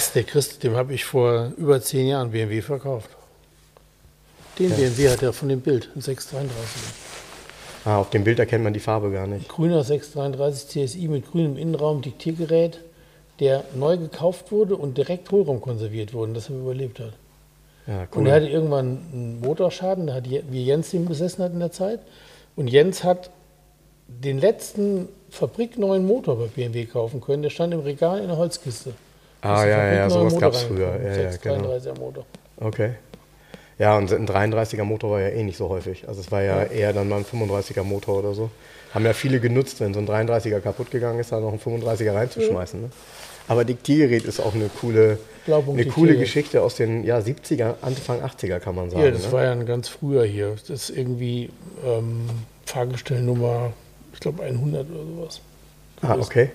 Krass, der Christ, dem habe ich vor über zehn Jahren BMW verkauft. Den BMW hat er von dem Bild, ein 633. Ah, auf dem Bild erkennt man die Farbe gar nicht. Grüner 633 CSI mit grünem Innenraum, Diktiergerät, der neu gekauft wurde und direkt Hohlraum konserviert wurde, dass er überlebt hat. Ja, Und er hatte irgendwann einen Motorschaden, da hat, wie Jens den besessen hat in der Zeit. Und Jens hat den letzten fabrikneuen Motor bei BMW kaufen können. Der stand im Regal in der Holzkiste. Ah, ein ja, ja, sowas gab es früher. Ja, ja, genau. 633er Motor. Okay. Ja, und ein 33er Motor war ja eh nicht so häufig. Also es war ja, eher dann mal ein 35er Motor oder so. Haben ja viele genutzt, wenn so ein 33er kaputt gegangen ist, da noch einen 35er reinzuschmeißen. Ne? Aber Diktiergerät ist auch eine coole, eine coole. Geschichte aus den ja, 70er, Anfang 80er kann man sagen. Ja, das ne? war ja ein ganz früher hier. Das ist irgendwie ähm, Fahrgestellnummer, ich glaube 100 oder sowas. ah, okay.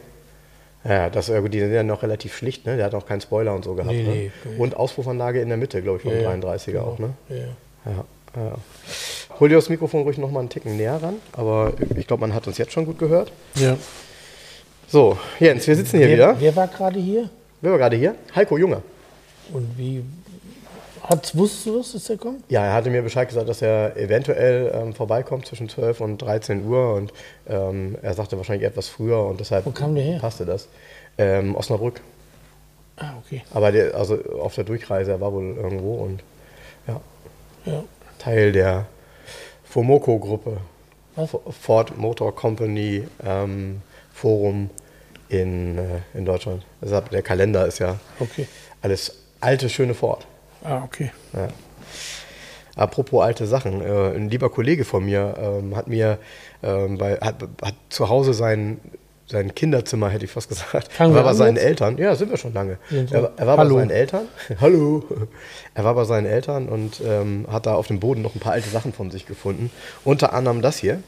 Ja, das, gut, die sind ja noch relativ schlicht, ne? Der hat auch keinen Spoiler und so gehabt. Nee, ne? nee. Und Auspuffanlage in der Mitte, glaube ich, vom Ja, ja, 33er auch, ne? Ja, ja. Ja, ja. Hol dir das Mikrofon ruhig noch mal einen Ticken näher ran, aber ich glaube, man hat uns jetzt schon gut gehört. ja. So, Jens, wir sitzen hier Wer, wieder. wer war gerade hier? Wer war gerade hier? Heiko Junge. Und wie hat, wusstest du das, dass der kommt? Ja, er hatte mir Bescheid gesagt, dass er eventuell ähm, vorbeikommt zwischen 12 und 13 Uhr und ähm, er sagte wahrscheinlich etwas früher und deshalb Wo kam der her? passte das. Ähm, Osnabrück. Ah, okay. Aber der, also auf der Durchreise, er war wohl irgendwo und ja, Ja. Teil der Fomoco-Gruppe. Ford Motor Company ähm, Forum in, äh, in Deutschland. Deshalb, der Kalender ist ja Okay. alles alte, schöne Ford. Ah, okay. Ja. Apropos alte Sachen, äh, ein lieber Kollege von mir ähm, hat mir ähm, bei, hat, hat zu Hause sein, sein Kinderzimmer, hätte ich fast gesagt. Fangen er war bei seinen jetzt? Eltern. Ja, sind wir schon lange. Wir. Er, er war Hallo. bei seinen Eltern. Hallo. Er war bei seinen Eltern und ähm, hat da auf dem Boden noch ein paar alte Sachen von sich gefunden. Unter anderem das hier.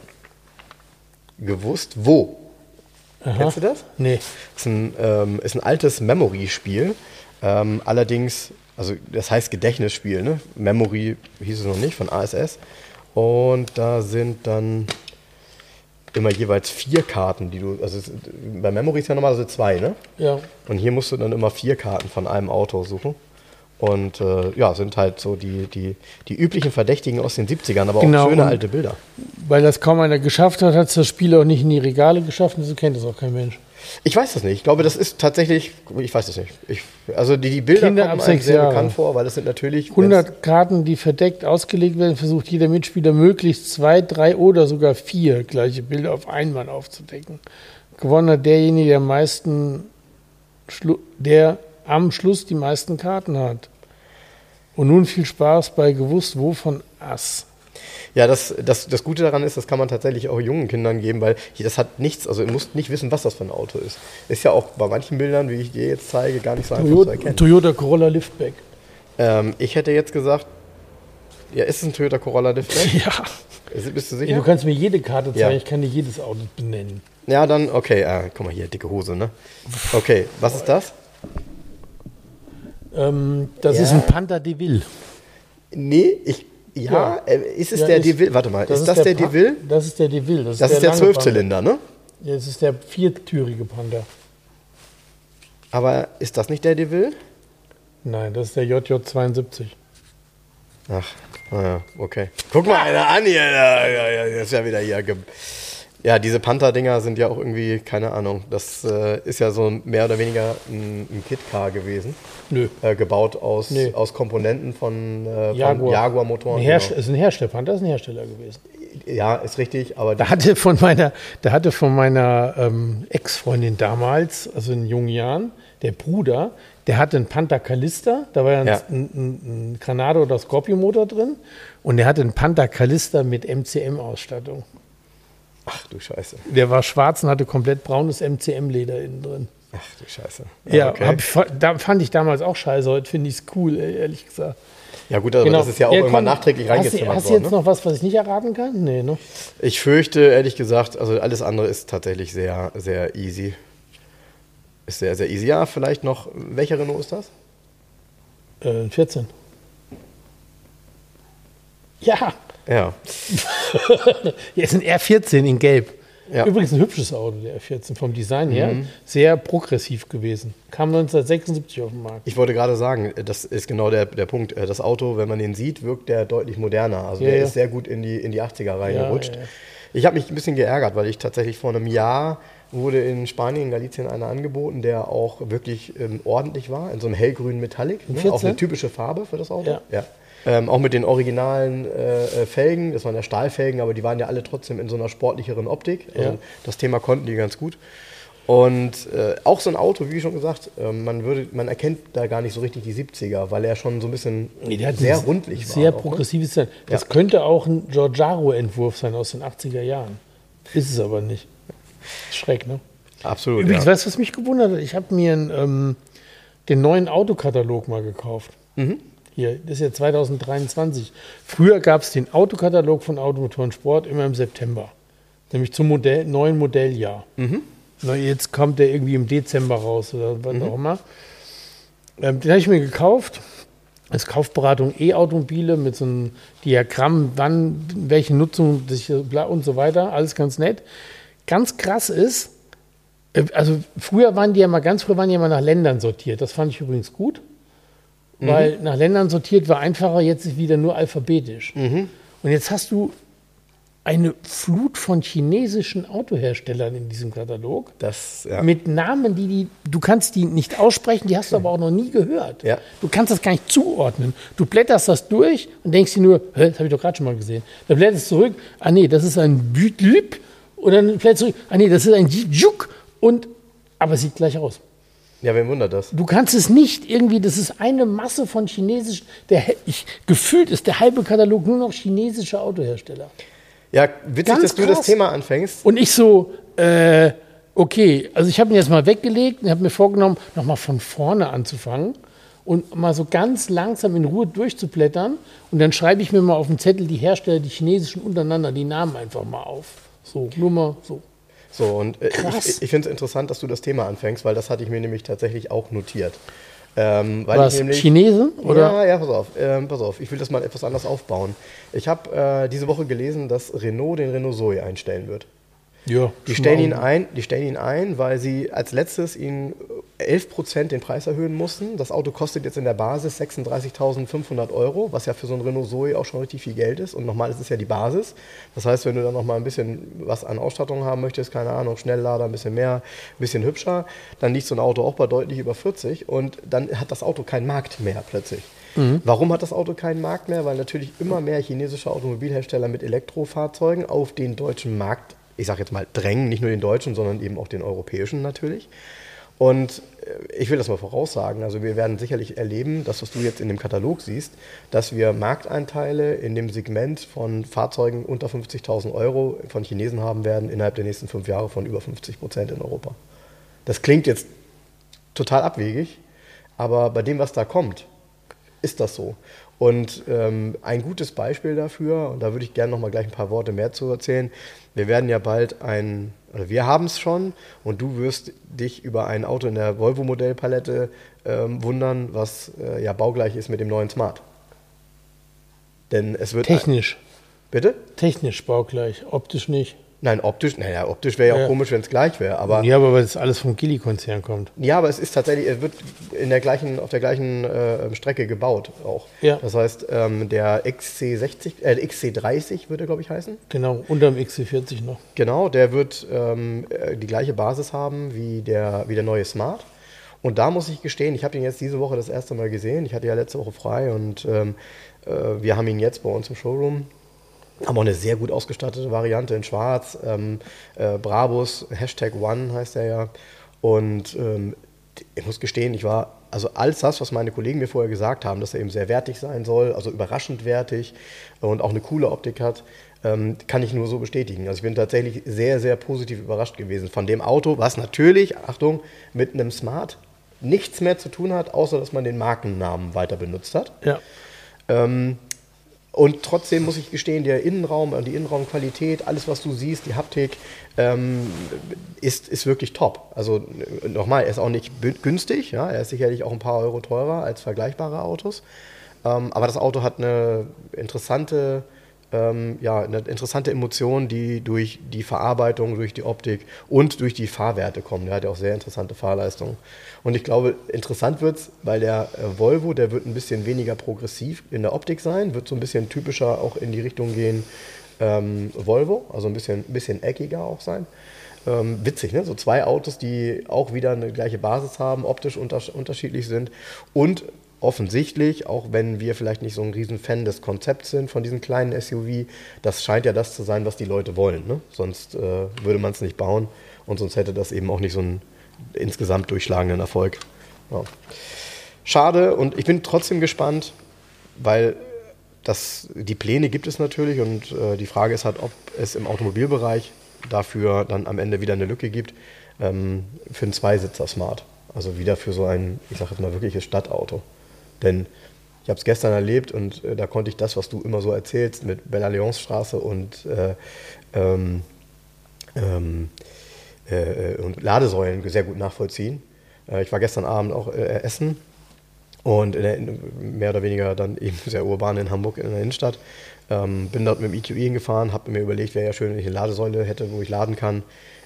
Gewusst wo? Aha. Kennst du das? Nee. Ist ein, ähm, ist ein altes Memory-Spiel. Ähm, allerdings, also das heißt Gedächtnisspiel, ne? Memory hieß es noch nicht, von ASS. Und da sind dann immer jeweils vier Karten, die du, also bei Memory ist ja normalerweise zwei, ne? Ja. Und hier musst du dann immer vier Karten von einem Auto suchen. Und äh, ja, sind halt so die, die, die üblichen Verdächtigen aus den 70ern, aber Genau, auch schöne alte Bilder. Weil das kaum einer geschafft hat, hat es das Spiel auch nicht in die Regale geschafft und so kennt es auch kein Mensch. Ich weiß das nicht. Ich glaube, das ist tatsächlich, ich weiß das nicht. Ich, also die, die Bilder Kinder kommen einem sehr Jahre. bekannt vor, weil das sind natürlich 100 Karten, die verdeckt ausgelegt werden, versucht jeder Mitspieler möglichst zwei, drei oder sogar vier gleiche Bilder auf einmal aufzudecken. Gewonnen hat derjenige, der am meisten, Schlu der am Schluss die meisten Karten hat. Und nun viel Spaß bei gewusst wo von Ass. Ja, das, das, das Gute daran ist, das kann man tatsächlich auch jungen Kindern geben, weil das hat nichts, also ihr müsst nicht wissen, was das für ein Auto ist. Ist ja auch bei manchen Bildern, wie ich dir jetzt zeige, gar nicht so einfach zu Toyota, erkennen. Toyota Corolla Liftback. Ähm, ich hätte jetzt gesagt, ja, ist es ein Toyota Corolla Liftback? Ja. Ist- Bist du sicher? du kannst mir jede Karte zeigen, Ja. ich kann dir jedes Auto benennen. Ja, dann, okay, äh, guck mal hier, dicke Hose, ne? Okay, was ist das? Ähm, das Ja. ist ein Panther de Ville. Nee, ich, ja, Ja. Äh, ist es Ja, der DeVille? Warte mal, ist, das der, Pa- DeVille? Das ist der DeVille. Das ist der Zwölfzylinder, ne? Ja, das ist der viertürige Panther. Aber ist das nicht der DeVille? Nein, das ist der JJ72. Ach, naja, okay. Guck mal einer an hier. Das ist ja wieder hier. Ja, diese Panther-Dinger sind ja auch irgendwie, keine Ahnung, das äh, ist ja so mehr oder weniger ein, ein Kit-Car gewesen. Nö. Äh, gebaut aus, Nee. aus Komponenten von, äh, Jaguar. Jaguar-Motoren. Ein Herst ist ein Herstellpanther, ist ein Hersteller gewesen. genau. Ja, ist richtig, aber Da hatte von meiner, da hatte von meiner ähm, Ex-Freundin damals, also in jungen Jahren, der Bruder, der hatte einen Panther Callista, da war ja ein, Ja. ein, ein, ein Granado oder Scorpio-Motor drin und der hatte einen Panther Callista mit MCM-Ausstattung. Ach du Scheiße. Der war schwarz und hatte komplett braunes MCM-Leder innen drin. Ach du Scheiße. Ja, okay. hab da fand ich damals auch scheiße. Heute finde ich es cool, ehrlich gesagt. ja gut, aber Genau. das ist ja auch Ja, irgendwann komm, nachträglich Hast du, reingezimmert hast du worden. jetzt Ne? noch was, was ich nicht erraten kann? Nee, ne? Ich fürchte, ehrlich gesagt, also alles andere ist tatsächlich sehr, sehr easy. Ist sehr, sehr easy. Ja, vielleicht noch, welcher Renault ist das? Äh, 14. Ja, Ja. hier ist ein R14 in Gelb. Ja. Übrigens ein hübsches Auto, der R14 vom Design her. Sehr progressiv gewesen. Kam 1976 auf den Markt. Ich wollte gerade sagen, das ist genau der, der Punkt. Äh, Das Auto, wenn man den sieht, wirkt der deutlich moderner. Also Ja, der ja. ist sehr gut in die, in die 80er reingerutscht. Ich habe mich ein bisschen geärgert, weil ich tatsächlich vor einem Jahr wurde in Spanien, in Galicien einer angeboten, der auch wirklich ähm, ordentlich war, in so einem hellgrünen Metallic. Ne? 14? Auch eine typische Farbe für das Auto. Ja. Ähm, auch mit den originalen äh, äh, Felgen, das waren ja Stahlfelgen, aber die waren ja alle trotzdem in so einer sportlicheren Optik. Also Ja. Das Thema konnten die ganz gut. Und äh, auch so ein Auto, wie schon gesagt, äh, man, würde, man erkennt da gar nicht so richtig die 70er, weil er schon so ein bisschen Nee, sehr rundlich war. Sehr auch, ne? progressives Design. Das Ja. könnte auch ein Giorgiaro-Entwurf sein aus den 80er Jahren. Ist es aber nicht. Schreck, ne? Absolut. Übrigens, ja. weißt du, was mich gewundert hat? Ich habe mir einen, ähm, den neuen Autokatalog mal gekauft. Mhm. Hier, das ist ja 2023. Früher gab es den Autokatalog von Automotoren Sport immer im September. Nämlich zum Modell, neuen Modelljahr. Mhm. Na, jetzt kommt der irgendwie im Dezember raus oder was auch immer. Ähm, den habe ich mir gekauft. Als Kaufberatung E-Automobile mit so einem Diagramm, wann, welche Nutzung und so weiter. Alles ganz nett. Ganz krass ist, äh, also früher waren die ja mal, ganz früher waren die ja mal nach Ländern sortiert. Das fand ich übrigens gut. Weil nach Ländern sortiert war einfacher, jetzt ist wieder nur alphabetisch. Und jetzt hast du eine Flut von chinesischen Autoherstellern in diesem Katalog Das, ja. mit Namen, die, die du kannst die nicht aussprechen, die hast du aber auch noch nie gehört. Ja. Du kannst das gar nicht zuordnen. Du blätterst das durch und denkst dir nur, Hä, das habe ich doch gerade schon mal gesehen. Dann blätterst du zurück, ah nee, das ist ein Bütlip und dann blätterst du zurück, ah nee, das ist ein Juk und aber es sieht gleich aus. Ja, wen wundert das? Du kannst es nicht irgendwie, das ist eine Masse von chinesischen, der, ich, gefühlt ist der halbe Katalog nur noch chinesische Autohersteller. Ja, witzig, Ganz dass du krass. das Thema anfängst. Und ich so, äh, okay, also ich habe ihn jetzt mal weggelegt und habe mir vorgenommen, nochmal von vorne anzufangen und mal so ganz langsam in Ruhe durchzublättern. Und dann schreibe ich mir mal auf den Zettel die Hersteller, die chinesischen untereinander, die Namen einfach mal auf. So, nur mal so. So, und äh, ich, ich finde es interessant, dass du das Thema anfängst, weil das hatte ich mir nämlich tatsächlich auch notiert. Ähm, weil Was, ich nämlich, Chinesen? Oder? Ja, ja, pass auf, ähm, pass auf. Ich will das mal etwas anders aufbauen. Ich habe äh, diese Woche gelesen, dass Renault den Renault Zoe einstellen wird. Ja. Die stellen, ihn ein, die stellen ihn ein, weil sie als letztes ihn 11% den Preis erhöhen mussten. Das Auto kostet jetzt in der Basis 36.500 Euro, was ja für so ein Renault Zoe auch schon richtig viel Geld ist. Und nochmal, es ist ja die Basis. Das heißt, wenn du dann nochmal ein bisschen was an Ausstattung haben möchtest, keine Ahnung, Schnelllader, ein bisschen mehr, ein bisschen hübscher, dann liegt so ein Auto auch bei deutlich über 40 und dann hat das Auto keinen Markt mehr plötzlich. Warum hat das Auto keinen Markt mehr? Weil natürlich immer mehr chinesische Automobilhersteller mit Elektrofahrzeugen auf den deutschen Markt, ich sage jetzt mal, drängen, nicht nur den deutschen, sondern eben auch den europäischen natürlich. Und äh, ich will das mal voraussagen, also wir werden sicherlich erleben, das, was du jetzt in dem Katalog siehst, dass wir Markteinteile in dem Segment von Fahrzeugen unter 50.000 Euro von Chinesen haben werden innerhalb der nächsten fünf Jahre von über 50 Prozent in Europa. Das klingt jetzt total abwegig, aber bei dem, was da kommt, ist das so. Und ähm, ein gutes Beispiel dafür, und da würde ich gerne noch mal gleich ein paar Worte mehr zu erzählen, wir werden ja bald ein, oder wir haben es schon, und du wirst dich über ein Auto in der Volvo-Modellpalette ähm, wundern, was äh, ja baugleich ist mit dem neuen Smart. Denn es wird... Technisch. Bitte? Technisch baugleich, optisch nicht. Nein, optisch, naja, optisch wäre ja auch Ja. komisch, wenn es gleich wäre, aber... Ja, aber weil das alles vom Gilly-Konzern kommt. Ja, aber es ist tatsächlich, er wird in der gleichen, auf der gleichen äh, Strecke gebaut auch. Ja. Das heißt, ähm, der XC60, äh, XC30 würde er, glaube ich, heißen. Genau, unterm XC40 noch. Genau, der wird ähm, äh, die gleiche Basis haben wie der, wie der neue Smart. Und da muss ich gestehen, ich habe ihn jetzt diese Woche das erste Mal gesehen. Ich hatte ja letzte Woche frei und ähm, äh, wir haben ihn jetzt bei uns im Showroom. Haben auch eine sehr gut ausgestattete Variante in Schwarz. Ähm, äh, Brabus, Hashtag One heißt er ja. Und ähm, ich muss gestehen, ich war, also alles das, was meine Kollegen mir vorher gesagt haben, dass er eben sehr wertig sein soll, also überraschend wertig und auch eine coole Optik hat, ähm, kann ich nur so bestätigen. Also ich bin tatsächlich sehr, sehr positiv überrascht gewesen von dem Auto, was natürlich, Achtung, mit einem Smart nichts mehr zu tun hat, außer dass man den Markennamen weiter benutzt hat. Ja. Ähm, und trotzdem muss ich gestehen, der Innenraum und die Innenraumqualität, alles, was du siehst, die Haptik, ähm, ist, ist wirklich top. Also nochmal, er ist auch nicht günstig, ja? er ist sicherlich auch ein paar Euro teurer als vergleichbare Autos. Ähm, aber das Auto hat eine interessante ähm, ja, eine interessante Emotion, die durch die Verarbeitung, durch die Optik und durch die Fahrwerte kommt. Der hat ja auch sehr interessante Fahrleistungen. Und ich glaube, interessant wird es, weil der äh, Volvo, der wird ein bisschen weniger progressiv in der Optik sein, wird so ein bisschen typischer auch in die Richtung gehen ähm, Volvo, also ein bisschen, bisschen eckiger auch sein. Ähm, witzig, ne? So zwei Autos, die auch wieder eine gleiche Basis haben, optisch unterschiedlich sind und offensichtlich, auch wenn wir vielleicht nicht so ein Riesenfan des Konzepts sind von diesem kleinen SUV, das scheint ja das zu sein, was die Leute wollen. Ne? Sonst äh, würde man es nicht bauen und sonst hätte das eben auch nicht so einen insgesamt durchschlagenden Erfolg. Ja. Schade und ich bin trotzdem gespannt, weil das, die Pläne gibt es natürlich und äh, die Frage ist halt, ob es im Automobilbereich dafür dann am Ende wieder eine Lücke gibt ähm, für einen Zweisitzer Smart. Also wieder für so ein, ich sage jetzt mal, wirkliches Stadtauto. Denn ich habe es gestern erlebt und äh, da konnte ich das, was du immer so erzählst mit Bella Leons Straße und, äh, ähm, ähm, äh, und Ladesäulen sehr gut nachvollziehen. Äh, ich war gestern Abend auch äh, essen und der, mehr oder weniger dann eben sehr urban in Hamburg in der Innenstadt. Ähm, bin dort mit dem EQE hingefahren, habe mir überlegt, wäre ja schön, wenn ich eine Ladesäule hätte, wo ich laden kann.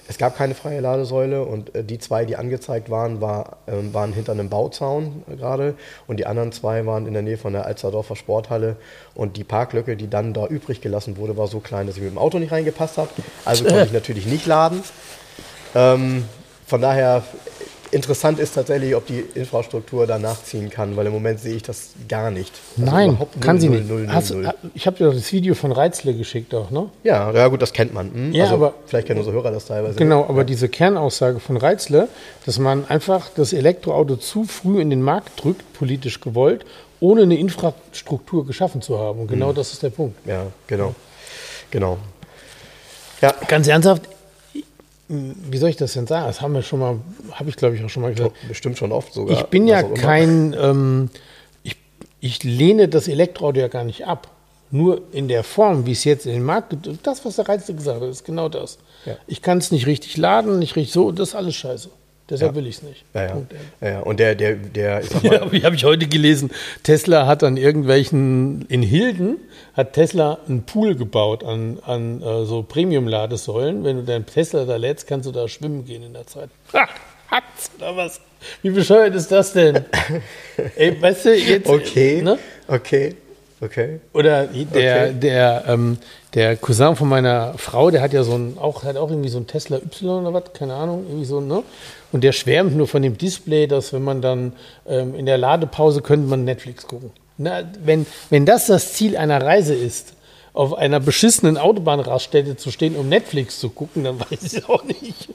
Es gab keine freie Ladesäule und äh, die zwei, die angezeigt waren, war, äh, waren hinter einem Bauzaun äh, gerade und die anderen zwei waren in der Nähe von der Alsterdorfer Sporthalle und die Parklücke, die dann da übrig gelassen wurde, war so klein, dass ich mit dem Auto nicht reingepasst habe. Also konnte ich natürlich nicht laden. Ähm, von daher Interessant ist tatsächlich, ob die Infrastruktur da nachziehen kann, weil im Moment sehe ich das gar nicht. Also Nein, kann 0, sie 0, nicht. 0, Hast, ich habe dir doch das Video von Reizle geschickt auch, ne? Ja, ja gut, das kennt man. Hm? Ja, also, aber, vielleicht kennen unsere Hörer das teilweise. Genau, aber ja. diese Kernaussage von Reizle, dass man einfach das Elektroauto zu früh in den Markt drückt, politisch gewollt, ohne eine Infrastruktur geschaffen zu haben. Und genau hm. das ist der Punkt. Ja, genau. Genau. Ja. Ganz ernsthaft, wie soll ich das denn sagen? Das haben wir schon mal, habe ich glaube ich auch schon mal gesagt. Bestimmt schon oft sogar. Ich bin ja kein, ähm, ich, ich lehne das Elektroauto ja gar nicht ab. Nur in der Form, wie es jetzt in den Markt gibt, das, was der Reizte gesagt hat, ist genau das. Ja. Ich kann es nicht richtig laden, nicht richtig so, das ist alles scheiße. Deshalb ja. will ich es nicht. Ja, ja. ja, Und der, der, der, ich ja, wie habe ich heute gelesen, Tesla hat an irgendwelchen, in Hilden hat Tesla einen Pool gebaut an, an uh, so Premium-Ladesäulen. Wenn du deinen Tesla da lädst, kannst du da schwimmen gehen in der Zeit. Ha, hat's oder was? Wie bescheuert ist das denn? Ey, weißt du, jetzt. Okay. Ne? Okay. Okay. Oder der, okay. der, ähm, der Cousin von meiner Frau, der hat ja so ein, auch, hat auch irgendwie so ein Tesla Y oder was, keine Ahnung, irgendwie so, ne? Und der schwärmt nur von dem Display, dass wenn man dann ähm, in der Ladepause könnte man Netflix gucken. Na, wenn, wenn das das Ziel einer Reise ist, auf einer beschissenen Autobahnraststätte zu stehen, um Netflix zu gucken, dann weiß ich auch nicht.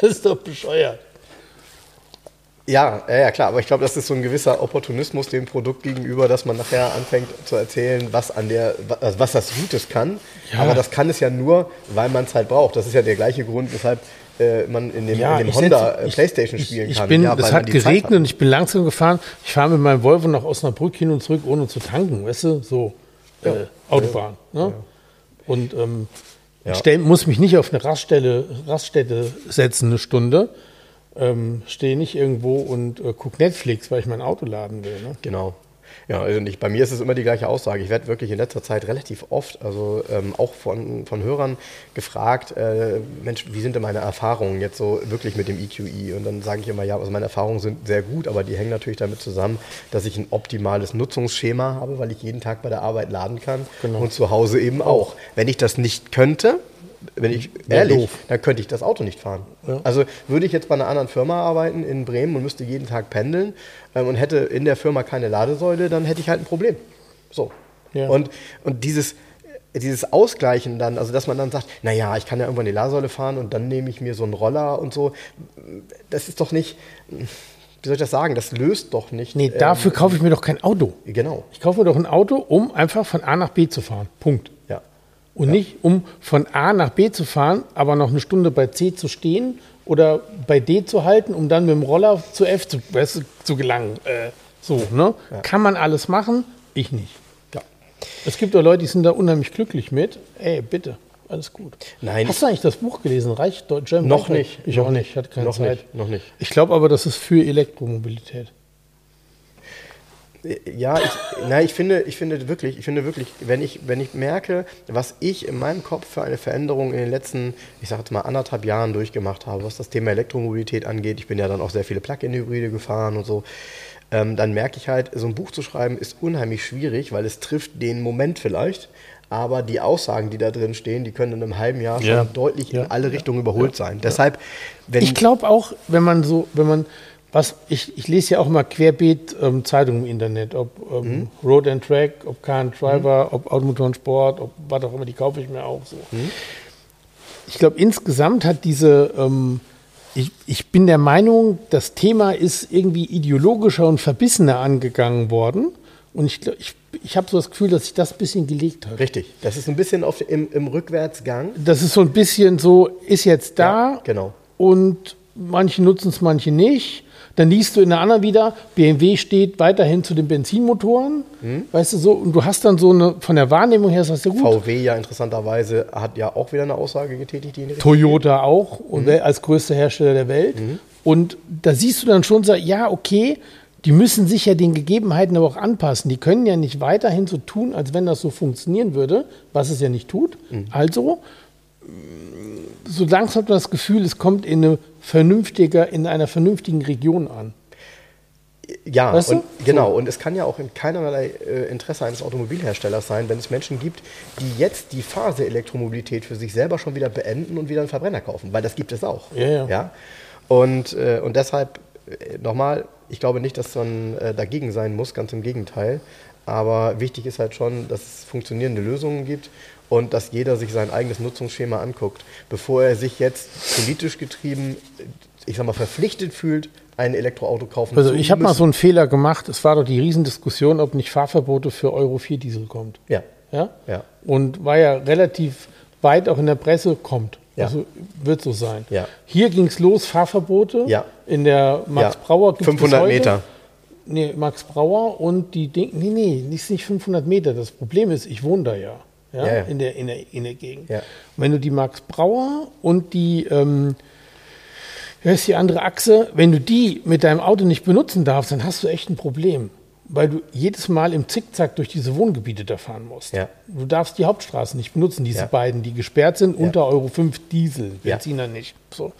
das ist doch bescheuert. Ja, ja, klar, aber ich glaube, das ist so ein gewisser Opportunismus dem Produkt gegenüber, dass man nachher anfängt zu erzählen, was an der, was, was das Gutes kann. Ja. Aber das kann es ja nur, weil man es halt braucht. Das ist ja der gleiche Grund, weshalb äh, man in dem, ja, in dem Honda setze, äh, Playstation spielen ich, kann. Bin, ja, es hat geregnet und ich bin langsam gefahren. Ich fahre mit meinem Volvo nach Osnabrück hin und zurück, ohne zu tanken, weißt du? So, äh, Autobahn. Ne? Und ähm, ich stell, muss mich nicht auf eine Raststelle, Raststätte setzen, eine Stunde ähm, stehe nicht irgendwo und äh, gucke Netflix, weil ich mein Auto laden will. Ne? Genau. Ja, also nicht, bei mir ist es immer die gleiche Aussage. Ich werde wirklich in letzter Zeit relativ oft, also ähm, auch von, von Hörern gefragt, äh, Mensch, wie sind denn meine Erfahrungen jetzt so wirklich mit dem EQE? Und dann sage ich immer, ja, also meine Erfahrungen sind sehr gut, aber die hängen natürlich damit zusammen, dass ich ein optimales Nutzungsschema habe, weil ich jeden Tag bei der Arbeit laden kann genau. und zu Hause eben auch. Wenn ich das nicht könnte, wenn ich ehrlich, doof. dann könnte ich das Auto nicht fahren. Ja. Also würde ich jetzt bei einer anderen Firma arbeiten in Bremen und müsste jeden Tag pendeln ähm, und hätte in der Firma keine Ladesäule, dann hätte ich halt ein Problem. So. Ja. Und, und dieses, dieses Ausgleichen dann, also dass man dann sagt, naja, ich kann ja irgendwann die Lasersäule fahren und dann nehme ich mir so einen Roller und so, das ist doch nicht, wie soll ich das sagen, das löst doch nicht. Nee, dafür ähm, kaufe ich mir doch kein Auto. Genau. Ich kaufe mir doch ein Auto, um einfach von A nach B zu fahren. Punkt. Ja. Und Ja. nicht, um von A nach B zu fahren, aber noch eine Stunde bei C zu stehen oder bei D zu halten, um dann mit dem Roller zu F zu, weißt zu gelangen. Äh, so, ne? Kann man alles machen? Ich nicht. ja. Es gibt auch Leute, die sind da unheimlich glücklich mit. Ey, bitte, alles gut. Nein, Hast du eigentlich das Buch gelesen? Reicht Deutscher? Noch nicht. Ich Noch auch nicht. nicht. Ich hatte keine Noch Zeit. nicht. Noch nicht. Ich glaube aber, das ist für Elektromobilität. Ja, ich, na, ich finde, ich finde wirklich, ich finde wirklich, wenn ich, wenn ich merke, was ich in meinem Kopf für eine Veränderung in den letzten, ich sage jetzt mal anderthalb Jahren durchgemacht habe, was das Thema Elektromobilität angeht, ich bin ja dann auch sehr viele Plug-in-Hybride gefahren und so, ähm, dann merke ich halt, so ein Buch zu schreiben ist unheimlich schwierig, weil es trifft den Moment vielleicht, aber die Aussagen, die da drin stehen, die können in einem halben Jahr schon Ja. deutlich Ja. in alle Richtungen überholt sein. Deshalb, wenn Ich glaube auch, wenn man so, wenn man, was, ich, ich lese ja auch immer querbeet ähm, Zeitungen im Internet, ob ähm, Mhm. Road and Track, ob Car and Driver, ob Automotor und Sport, ob was auch immer, die kaufe ich mir auch so. Mhm. Ich glaube, insgesamt hat diese, ähm, ich, ich bin der Meinung, das Thema ist irgendwie ideologischer und verbissener angegangen worden. Und ich, ich, ich habe so das Gefühl, dass sich das ein bisschen gelegt hat. richtig, das ist ein bisschen auf, im, im Rückwärtsgang. Das ist so ein bisschen so, ist jetzt da, Ja, genau. und manche nutzen es, manche nicht. Dann liest du in der anderen wieder, BMW steht weiterhin zu den Benzinmotoren. Mhm. Weißt du so, und du hast dann so eine, von der Wahrnehmung her, ist das ja gut. VW ja interessanterweise hat ja auch wieder eine Aussage getätigt, die Toyota auch wel- als größter Hersteller der Welt. Und da siehst du dann schon so, ja, okay, die müssen sich ja den Gegebenheiten aber auch anpassen. Die können ja nicht weiterhin so tun, als wenn das so funktionieren würde, was es ja nicht tut. Mhm. Also, so langsam hat man das Gefühl, es kommt in, eine vernünftiger, in einer vernünftigen Region an. Ja, Weißt du? und, genau. Und es kann ja auch in keinerlei äh, Interesse eines Automobilherstellers sein, wenn es Menschen gibt, die jetzt die Phase Elektromobilität für sich selber schon wieder beenden und wieder einen Verbrenner kaufen, weil das gibt es auch. Ja, ja. Und, äh, und deshalb äh, nochmal, ich glaube nicht, dass man äh, dagegen sein muss, ganz im Gegenteil. Aber wichtig ist halt schon, dass es funktionierende Lösungen gibt und dass jeder sich sein eigenes Nutzungsschema anguckt, bevor er sich jetzt politisch getrieben, ich sag mal, verpflichtet fühlt, ein Elektroauto kaufen Also zu ich habe mal so einen Fehler gemacht. Es war doch die Riesendiskussion, ob nicht Fahrverbote für Euro 4 Diesel kommt. Ja, Ja? ja. Und war ja relativ weit auch in der Presse, kommt. Ja. Also wird so sein. Ja. Hier ging es los, Fahrverbote. Ja. In der Max ja. Brauer gibt's bis 500 heute. Meter. Nee, Max Brauer und die Ding, nee, nee, ist nicht 500 Meter. Das Problem ist, ich wohne da ja. Ja, Ja, ja. In, der, in, der, in der Gegend. Und wenn du die Max Brauer und die, ähm, heißt die andere Achse, wenn du die mit deinem Auto nicht benutzen darfst, dann hast du echt ein Problem. Weil du jedes Mal im Zickzack durch diese Wohngebiete da fahren musst. Du darfst die Hauptstraße nicht benutzen, diese beiden, die gesperrt sind, unter Euro 5 Diesel. Benziner nicht. So.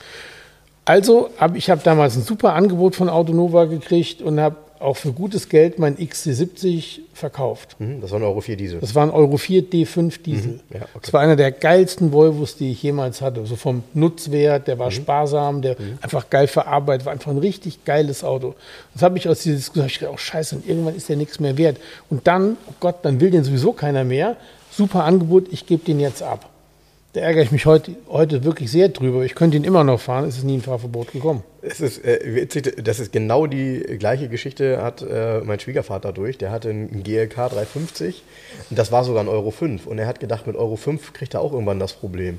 Also, hab, ich habe damals ein super Angebot von Autonova gekriegt und habe auch für gutes Geld mein XC70 verkauft. Mhm, Das war ein Euro 4 Diesel. Das war ein Euro 4 D5 Diesel. Mhm. Ja, okay. Das war einer der geilsten Volvos, die ich jemals hatte. So vom Nutzwert, der Mhm. war sparsam, der einfach geil verarbeitet, war einfach ein richtig geiles Auto. Das habe ich aus dieser Diskussion gedacht, oh scheiße, und irgendwann ist der nichts mehr wert. Und dann, oh Gott, dann will den sowieso keiner mehr. Super Angebot, ich gebe den jetzt ab. Da ärgere ich mich heute, heute wirklich sehr drüber. Ich könnte ihn immer noch fahren, es ist nie ein Fahrverbot gekommen. Es ist äh, witzig, das ist genau die gleiche Geschichte, hat äh, mein Schwiegervater durch. Der hatte einen GLK 350 und das war sogar ein Euro 5. Und er hat gedacht, mit Euro 5 kriegt er auch irgendwann das Problem.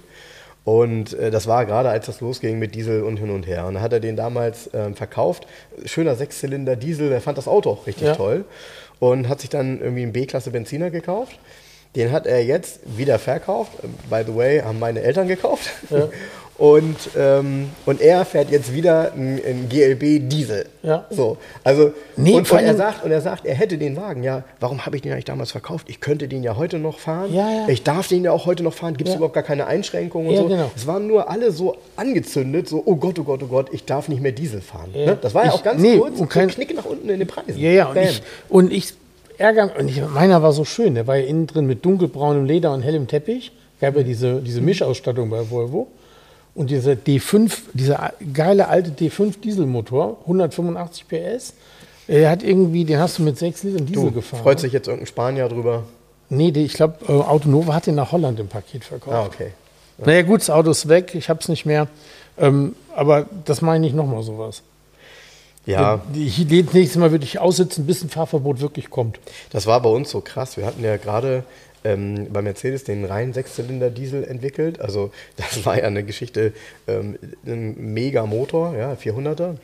Und äh, das war gerade, als das losging mit Diesel und hin und her. Und dann hat er den damals ähm, verkauft. Schöner Sechszylinder Diesel, er fand das Auto auch richtig Ja. toll. Und hat sich dann irgendwie einen B-Klasse Benziner gekauft. Den hat er jetzt wieder verkauft. By the way, haben meine Eltern gekauft. Und, ähm, und er fährt jetzt wieder einen, GLB Diesel. Ja. So, also Nee, und, und, er sagt, und er sagt, er hätte den Wagen, ja, warum habe ich den eigentlich damals verkauft? Ich könnte den ja heute noch fahren. Ja, ja. Ich darf den ja auch heute noch fahren. Gibt es Ja. überhaupt gar keine Einschränkungen und Ja, so. genau. Es waren nur alle so angezündet, so, oh Gott, oh Gott, oh Gott, ich darf nicht mehr Diesel fahren. Ja. Ne? Das war ja Ich- auch ganz nee, kurz und kein- ein Knick nach unten in den Preisen. Ja, ja, und ich, und ich ärgere und ich, meiner war so schön, der war ja innen drin mit dunkelbraunem Leder und hellem Teppich. Gab ja diese, diese Mischausstattung bei Volvo. Und dieser D5, dieser geile alte D5 Dieselmotor, 185 PS, er hat irgendwie, den hast du mit 6 Litern Diesel du, gefahren. freut sich jetzt irgendein Spanier drüber. Nee, die, ich glaube, äh, Autonova hat den nach Holland im Paket verkauft. Ah, okay. Naja, gut, das Auto ist weg, ich habe es nicht mehr. Ähm, aber das meine ich nochmal sowas. Ja, Die- Ich das nächste Mal würde ich aussitzen, bis ein Fahrverbot wirklich kommt. das war bei uns so krass. Wir hatten ja gerade ähm, bei Mercedes den reinen Sechszylinder-Diesel entwickelt. Also das war ja eine Geschichte, ähm, ein mega Motor, ja, 400er.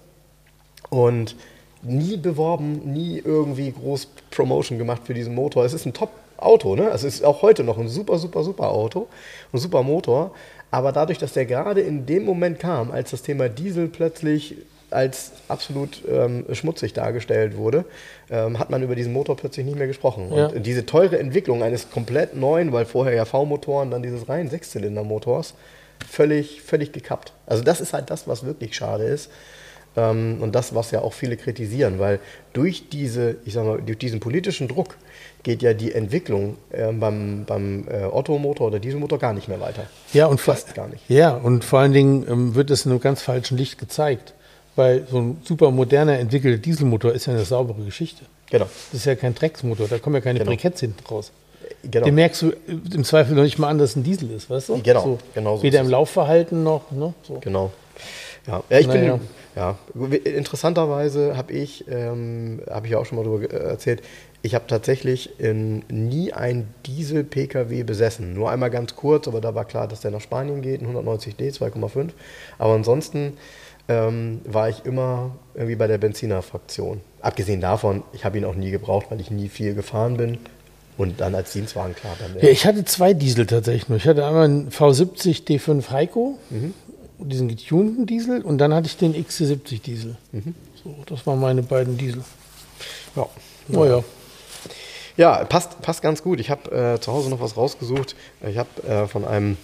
Und nie beworben, nie irgendwie groß Promotion gemacht für diesen Motor. Es ist ein Top-Auto, ne? Es ist auch heute noch ein super, super, super Auto, ein super Motor. Aber dadurch, dass der gerade in dem Moment kam, als das Thema Diesel plötzlich als absolut ähm, schmutzig dargestellt wurde, ähm, hat man über diesen Motor plötzlich nicht mehr gesprochen. Ja. Und diese teure Entwicklung eines komplett neuen, weil vorher ja V-Motoren, dann dieses reinen Sechszylinder-Motors, völlig, völlig gekappt. Also das ist halt das, was wirklich schade ist. Ähm, und das, was ja auch viele kritisieren, weil durch diese, ich sag mal, durch diesen politischen Druck geht ja die Entwicklung ähm, beim, beim äh, Ottomotor oder Dieselmotor gar nicht mehr weiter. Ja, und Fast vor- gar nicht. Ja, und vor allen Dingen ähm, wird es in einem ganz falschen Licht gezeigt. Weil so ein super moderner entwickelter Dieselmotor ist ja eine saubere Geschichte. Genau. Das ist ja kein Drecksmotor, da kommen ja keine Genau. Briketts hinten raus. genau. Den merkst du im Zweifel noch nicht mal an, dass es ein Diesel ist, weißt du? Genau, So, genau so Weder im. Laufverhalten noch, ne? So. Genau. Ja, ja ich Naja. bin, ja, interessanterweise habe ich, ähm, habe ich ja auch schon mal darüber äh, erzählt, ich habe tatsächlich in, nie ein Diesel-Pkw besessen. Nur einmal ganz kurz, aber da war klar, dass der nach Spanien geht, ein 190D, 2,5. Aber ansonsten ähm, war ich immer irgendwie bei der Benziner-Fraktion. Abgesehen davon, ich habe ihn auch nie gebraucht, weil ich nie viel gefahren bin. Und dann als Dienstwagen, klar, dann Ja, ich hatte zwei Diesel tatsächlich nur. Ich hatte einmal einen V70 D5 Heiko, Mhm. diesen getunten Diesel, und dann hatte ich den XC70 Diesel. Mhm. So, das waren meine beiden Diesel. ja. Naja. Ja, passt, passt ganz gut. Ich habe äh, zu Hause noch was rausgesucht. Ich habe äh, von einem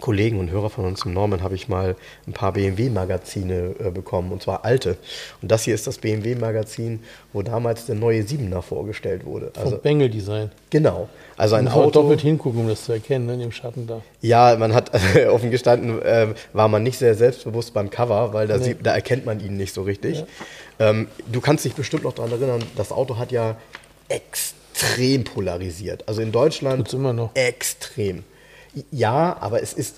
Kollegen und Hörer von uns, dem Norman, habe ich mal ein paar BMW-Magazine äh, bekommen, und zwar alte. Und das hier ist das BMW-Magazin, wo damals der neue Siebener vorgestellt wurde. Vom Also Bengel-Design. genau. Also ein man Auto. doppelt hingucken, um das zu erkennen, ne, in dem Schatten da. Ja, man hat offen gestanden, äh, war man nicht sehr selbstbewusst beim Cover, weil da, sieht, da erkennt man ihn nicht so richtig. Ähm, du kannst dich bestimmt noch daran erinnern, das Auto hat ja extrem polarisiert. Also in Deutschland Tut's immer noch. extrem. Ja, aber es ist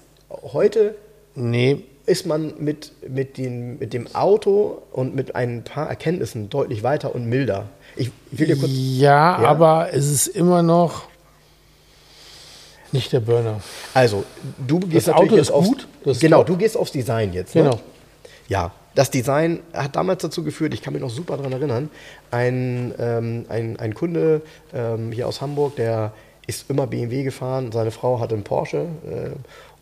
heute Nee, ist man mit, mit, den, mit dem Auto und mit ein paar Erkenntnissen deutlich weiter und milder. Ich will dir kurz. ja, Ja? aber es ist immer noch nicht der Burner. Also, du gehst Das natürlich Auto jetzt ist aufs, gut, ist genau, top. du gehst aufs Design jetzt. Ne? Genau. Ja, das Design hat damals dazu geführt, ich kann mich noch super daran erinnern, ein, ähm, ein, ein Kunde ähm, hier aus Hamburg, der ist immer BMW gefahren, seine Frau hatte einen Porsche äh,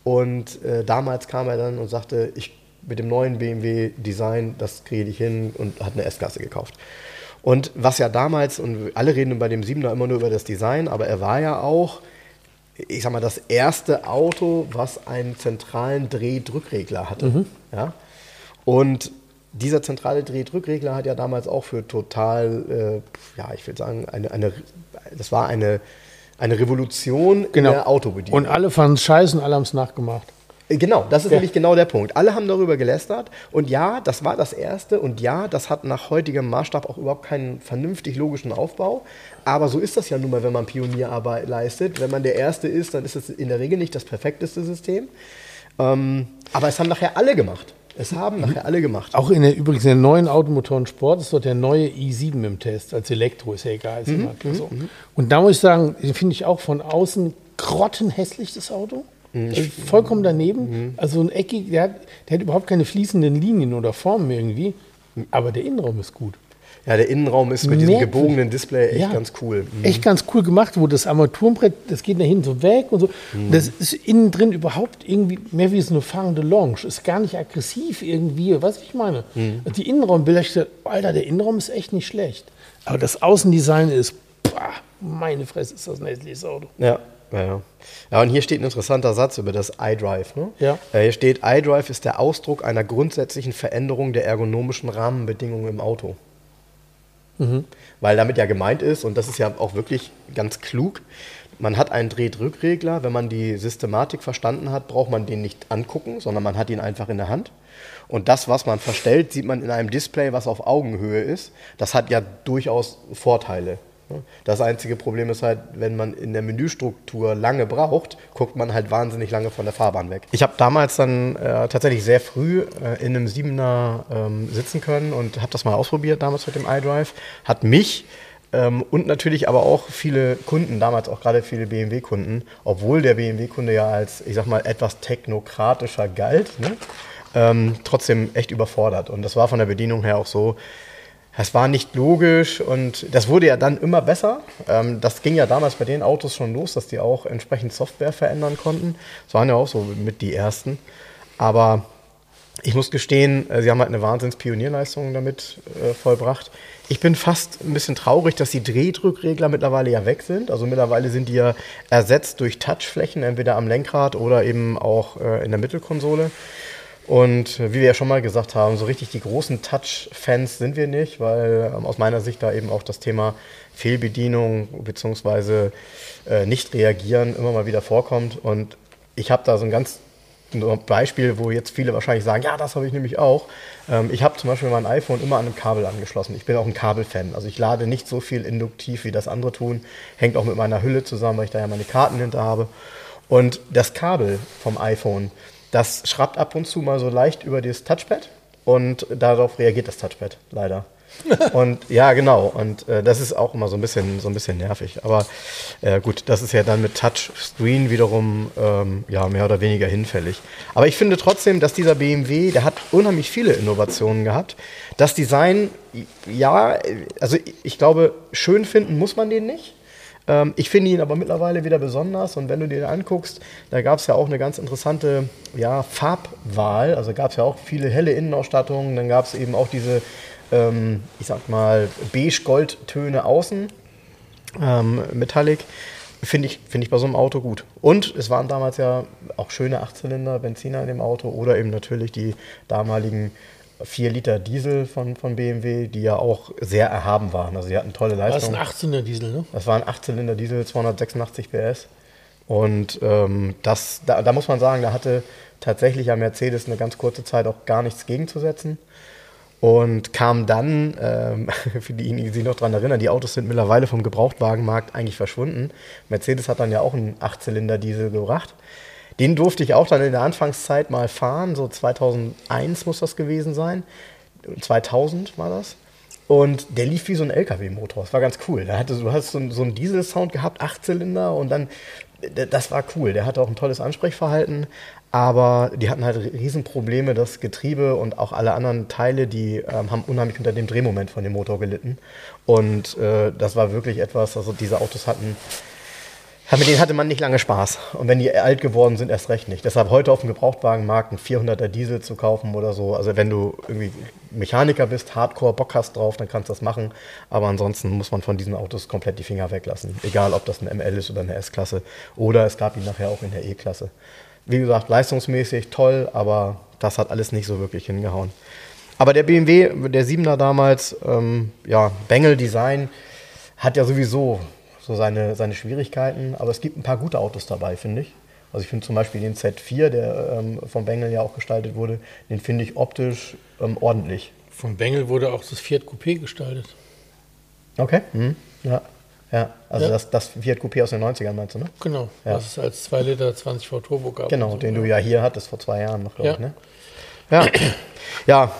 und äh, damals kam er dann und sagte, ich mit dem neuen BMW Design, das kriege ich hin und hat eine S-Klasse gekauft. Und was ja damals, und alle reden bei dem 7er immer nur über das Design, aber er war ja auch, ich sag mal, das erste Auto, was einen zentralen Drehdrückregler hatte. Ja? Und dieser zentrale Drehdrückregler hat ja damals auch für total, äh, ja, ich will sagen, eine, eine, das war eine, eine Revolution Genau. in der Autobedienung. Und alle fanden es scheiße und alle haben es nachgemacht. Äh, Genau, das ist Ja. nämlich genau der Punkt. Alle haben darüber gelästert und ja, das war das Erste und ja, das hat nach heutigem Maßstab auch überhaupt keinen vernünftig logischen Aufbau. Aber so ist das ja nun mal, wenn man Pionierarbeit leistet. Wenn man der Erste ist, dann ist es in der Regel nicht das perfekteste System. Ähm, aber es haben nachher alle gemacht. Es haben nachher alle gemacht. Auch in der, übrigens in der neuen Automotoren-Sport ist dort der neue i7 im Test, als Elektro, ist ja egal. Ist immer so. Und da muss ich sagen, finde ich auch von außen grottenhässlich, das Auto. Also vollkommen daneben. Also ein eckig, der hat, der hat überhaupt keine fließenden Linien oder Formen irgendwie. Aber der Innenraum ist gut. Ja, der Innenraum ist mit diesem gebogenen Display echt Ja. ganz cool. Mhm. Echt ganz cool gemacht, wo das Armaturenbrett, das geht nach hinten so weg und so. Mhm. Das ist innen drin überhaupt irgendwie mehr wie so eine fahrende Lounge. Ist gar nicht aggressiv irgendwie, weißt du, wie ich meine? Mhm. Die Innenraumbilder, ich dachte, Alter, der Innenraum ist echt nicht schlecht. Aber das Außendesign ist, pah, meine Fresse, ist das ein hässliches Auto. Ja, ja, ja. Ja, und hier steht ein interessanter Satz über das iDrive. Ne? Ja. Äh, Hier steht, iDrive ist der Ausdruck einer grundsätzlichen Veränderung der ergonomischen Rahmenbedingungen im Auto. Weil damit ja gemeint ist, und das ist ja auch wirklich ganz klug, man hat einen Drehdrückregler, wenn man die Systematik verstanden hat, braucht man den nicht angucken, sondern man hat ihn einfach in der Hand. Und das, was man verstellt, sieht man in einem Display, was auf Augenhöhe ist. Das hat ja durchaus Vorteile. Das einzige Problem ist halt, wenn man in der Menüstruktur lange braucht, guckt man halt wahnsinnig lange von der Fahrbahn weg. Ich habe damals dann äh, tatsächlich sehr früh äh, in einem Siebener ähm, sitzen können und habe das mal ausprobiert damals mit dem iDrive. Hat mich ähm, und natürlich aber auch viele Kunden, damals auch gerade viele BMW-Kunden, obwohl der BMW-Kunde ja als, ich sag mal, etwas technokratischer galt, ne? ähm, trotzdem echt überfordert. Und das war von der Bedienung her auch so, es war nicht logisch und das wurde ja dann immer besser. Ähm, das ging ja damals bei den Autos schon los, dass die auch entsprechend Software verändern konnten. Das waren ja auch so mit die ersten. Aber ich muss gestehen, äh, sie haben halt eine Wahnsinns-Pionierleistung damit äh, vollbracht. Ich bin fast ein bisschen traurig, dass die Drehdrückregler mittlerweile ja weg sind. Also mittlerweile sind die ja ersetzt durch Touchflächen, entweder am Lenkrad oder eben auch äh, in der Mittelkonsole. Und wie wir ja schon mal gesagt haben, so richtig die großen Touch-Fans sind wir nicht, weil ähm, aus meiner Sicht da eben auch das Thema Fehlbedienung bzw. Äh, nicht reagieren immer mal wieder vorkommt. Und ich habe da so ein ganz Beispiel, wo jetzt viele wahrscheinlich sagen, ja, das habe ich nämlich auch. Ähm, ich habe zum Beispiel mein iPhone immer an einem Kabel angeschlossen. Ich bin auch ein Kabelfan. Also ich lade nicht so viel induktiv, wie das andere tun. Hängt auch mit meiner Hülle zusammen, weil ich da ja meine Karten hinter habe. Und das Kabel vom iPhone, das schrappt ab und zu mal so leicht über das Touchpad und darauf reagiert das Touchpad leider. und ja, genau. Und äh, das ist auch immer so ein bisschen, so ein bisschen nervig. Aber äh, gut, das ist ja dann mit Touchscreen wiederum ähm, ja, mehr oder weniger hinfällig. Aber ich finde trotzdem, dass dieser BMW, der hat unheimlich viele Innovationen gehabt. Das Design, ja, also ich glaube, schön finden muss man den nicht. Ähm, ich finde ihn aber mittlerweile wieder besonders und wenn du dir den anguckst, da gab es ja auch eine ganz interessante ja, Farbwahl. Also gab es ja auch viele helle Innenausstattungen, dann gab es eben auch diese, ähm, ich sag mal, beige-gold-Töne außen, ähm, Metallic. Finde ich, find ich bei so einem Auto gut. Und es waren damals ja auch schöne Achtzylinder Benziner in dem Auto oder eben natürlich die damaligen 4 Liter Diesel von, von BMW, die ja auch sehr erhaben waren. Also sie hatten tolle Leistung. Das ist ein 18er Diesel, ne? Das war ein 18-Zylinder Diesel, 286 PS. Und ähm, das, da, da, muss man sagen, da hatte tatsächlich ja Mercedes eine ganz kurze Zeit auch gar nichts gegenzusetzen. Und kam dann, ähm, für diejenigen, die sich noch daran erinnern, die Autos sind mittlerweile vom Gebrauchtwagenmarkt eigentlich verschwunden. Mercedes hat dann ja auch einen 8-Zylinder Diesel gebracht. Den durfte ich auch dann in der Anfangszeit mal fahren, so 2001 muss das gewesen sein. 2000 war das. Und der lief wie so ein LKW-Motor. Das war ganz cool. Der hatte, du hast so, so einen Diesel-Sound gehabt, Achtzylinder und dann, das war cool. Der hatte auch ein tolles Ansprechverhalten, aber die hatten halt Riesenprobleme. Das Getriebe und auch alle anderen Teile, die ähm, haben unheimlich unter dem Drehmoment von dem Motor gelitten. Und äh, das war wirklich etwas, also diese Autos hatten ja, mit denen hatte man nicht lange Spaß. Und wenn die alt geworden sind, erst recht nicht. Deshalb heute auf dem Gebrauchtwagenmarkt einen 400er Diesel zu kaufen oder so. Also wenn du irgendwie Mechaniker bist, Hardcore, Bock hast drauf, dann kannst du das machen. Aber ansonsten muss man von diesen Autos komplett die Finger weglassen. Egal, ob das ein ML ist oder eine S-Klasse. Oder es gab ihn nachher auch in der E-Klasse. Wie gesagt, leistungsmäßig toll, aber das hat alles nicht so wirklich hingehauen. Aber der BMW, der 7er damals, ähm, ja, Bengel Design, hat ja sowieso so seine, seine Schwierigkeiten. Aber es gibt ein paar gute Autos dabei, finde ich. Also ich finde zum Beispiel den Z4, der ähm, von Bengel ja auch gestaltet wurde, den finde ich optisch ähm, ordentlich. Von Bengel wurde auch das Fiat Coupé gestaltet. Okay. Mhm. Ja. Ja, also ja. Das, das Fiat Coupé aus den 90ern meinst du, ne? Genau, ja. was es als 2 Liter 20 V Turbo gab. Genau, so. den du ja hier hattest vor zwei Jahren noch, glaube ja. ich, ne? Ja. ja,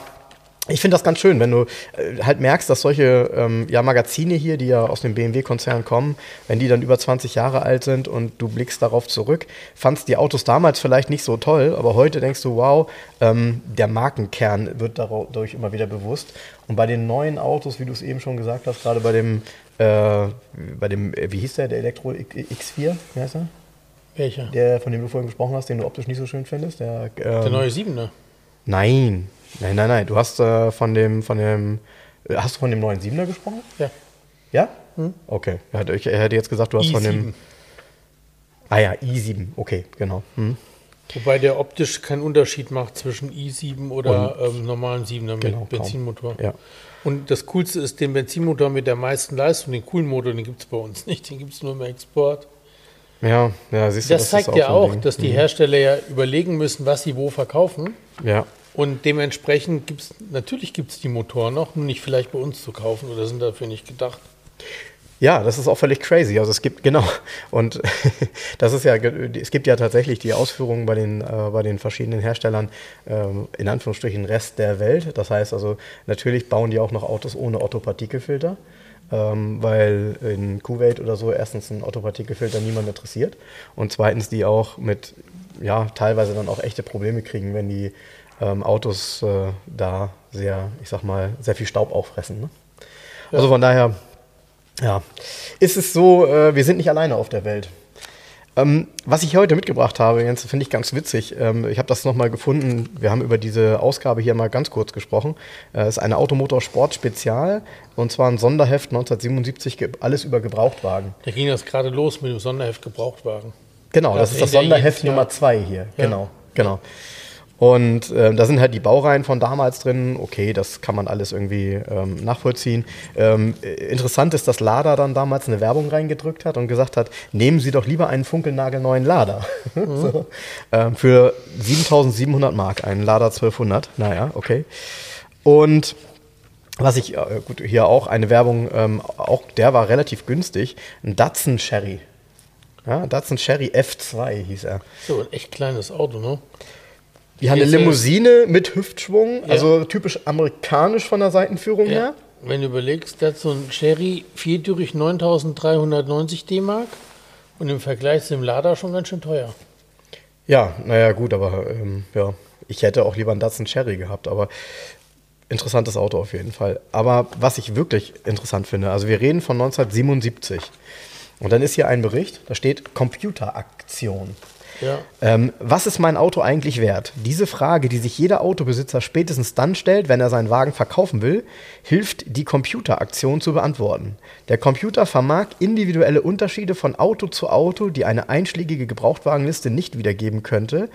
ich finde das ganz schön, wenn du äh, halt merkst, dass solche ähm, ja, Magazine hier, die ja aus dem BMW-Konzern kommen, wenn die dann über 20 Jahre alt sind und du blickst darauf zurück, fandst die Autos damals vielleicht nicht so toll, aber heute denkst du, wow, ähm, der Markenkern wird dadurch immer wieder bewusst. Und bei den neuen Autos, wie du es eben schon gesagt hast, gerade bei dem, äh, bei dem, äh, wie hieß der, der Elektro X4, wie heißt er? Welcher? Der, von dem du vorhin gesprochen hast, den du optisch nicht so schön findest. Der, ähm, der neue 7er. Nein, Nein, nein, nein. Du hast äh, von dem, von dem, äh, hast du von dem neuen Siebener gesprochen? Ja. Ja? Hm? Okay. Ich hätte jetzt gesagt, du hast I7. von dem. Ah ja, i7. Okay, genau. Hm. Wobei der optisch keinen Unterschied macht zwischen i7 oder ähm, normalen 7er mit genau, Benzinmotor. Ja. Und das Coolste ist, den Benzinmotor mit der meisten Leistung, den coolen Motor, den gibt es bei uns nicht. Den gibt es nur im Export. Ja, ja, siehst du, das, das zeigt ja auch, dass die mhm. Hersteller ja überlegen müssen, was sie wo verkaufen. Ja. Und dementsprechend gibt es, natürlich gibt es die Motoren noch, nur nicht vielleicht bei uns zu kaufen oder sind dafür nicht gedacht. Ja, das ist auch völlig crazy. Also es gibt, genau, und das ist ja, es gibt ja tatsächlich die Ausführungen bei den, äh, bei den verschiedenen Herstellern, ähm, in Anführungsstrichen Rest der Welt. Das heißt also, natürlich bauen die auch noch Autos ohne Otto-Partikelfilter, ähm, weil in Kuwait oder so erstens ein Otto-Partikelfilter niemand interessiert und zweitens die auch mit, ja, teilweise dann auch echte Probleme kriegen, wenn die ähm, Autos äh, da sehr, ich sag mal, sehr viel Staub auffressen. Ne? Ja. Also von daher, ja, ist es so, äh, wir sind nicht alleine auf der Welt. Ähm, was ich heute mitgebracht habe, Jens, finde ich ganz witzig. Ähm, ich habe das nochmal gefunden. Wir haben über diese Ausgabe hier mal ganz kurz gesprochen. Es äh, ist eine Automotorsport Spezial und zwar ein Sonderheft 1977, alles über Gebrauchtwagen. Da ging das gerade los mit dem Sonderheft Gebrauchtwagen. Genau, das, das ist das Sonderheft Nummer zwei hier. Ja. Genau, genau. Und äh, da sind halt die Baureihen von damals drin. Okay, das kann man alles irgendwie ähm, nachvollziehen. Ähm, interessant ist, dass Lada dann damals eine Werbung reingedrückt hat und gesagt hat, nehmen Sie doch lieber einen funkelnagelneuen Lada. Mhm. so, ähm, für 7700 Mark, einen Lada 1200. Naja, okay. Und was ich, äh, gut, hier auch eine Werbung, ähm, auch der war relativ günstig. Ein Datsun Cherry. Ja, Datsun Cherry F2 hieß er. So, ein echt kleines Auto, ne? Die haben eine Limousine mit Hüftschwung, ja. also typisch amerikanisch von der Seitenführung ja. her. Wenn du überlegst, der hat so ein Sherry viertürig 9390 D-Mark und im Vergleich zum Lada schon ganz schön teuer. Ja, naja, gut, aber ähm, ja, ich hätte auch lieber einen Datsun Cherry gehabt, aber interessantes Auto auf jeden Fall. Aber was ich wirklich interessant finde, also wir reden von 1977 und dann ist hier ein Bericht, da steht Computeraktion. Ähm, was ist mein Auto eigentlich wert? Diese Frage, die sich jeder Autobesitzer spätestens dann stellt, wenn er seinen Wagen verkaufen will, hilft die Computeraktion zu beantworten. Der Computer vermag individuelle Unterschiede von Auto zu Auto, die eine einschlägige Gebrauchtwagenliste nicht wiedergeben könnte,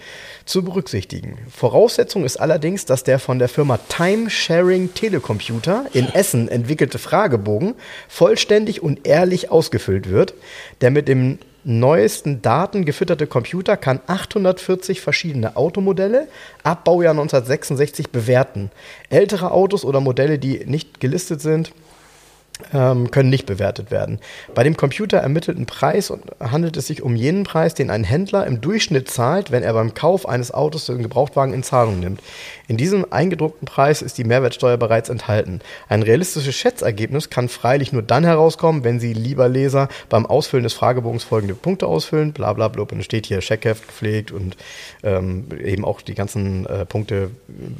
zu berücksichtigen. Voraussetzung ist allerdings, dass der von der Firma Time Sharing Telecomputer in Essen entwickelte Fragebogen vollständig und ehrlich ausgefüllt wird, der mit dem neuesten Daten gefütterte Computer kann 840 verschiedene Automodelle ab Baujahr 1966 bewerten. Ältere Autos oder Modelle, die nicht gelistet sind, können nicht bewertet werden. Bei dem Computer ermittelten Preis handelt es sich um jenen Preis, den ein Händler im Durchschnitt zahlt, wenn er beim Kauf eines Autos den Gebrauchtwagen in Zahlung nimmt. In diesem eingedruckten Preis ist die Mehrwertsteuer bereits enthalten. Ein realistisches Schätzergebnis kann freilich nur dann herauskommen, wenn Sie, lieber Leser, beim Ausfüllen des Fragebogens folgende Punkte ausfüllen, bla bla bla, und steht hier Scheckheft gepflegt und ähm, eben auch die ganzen äh, Punkte,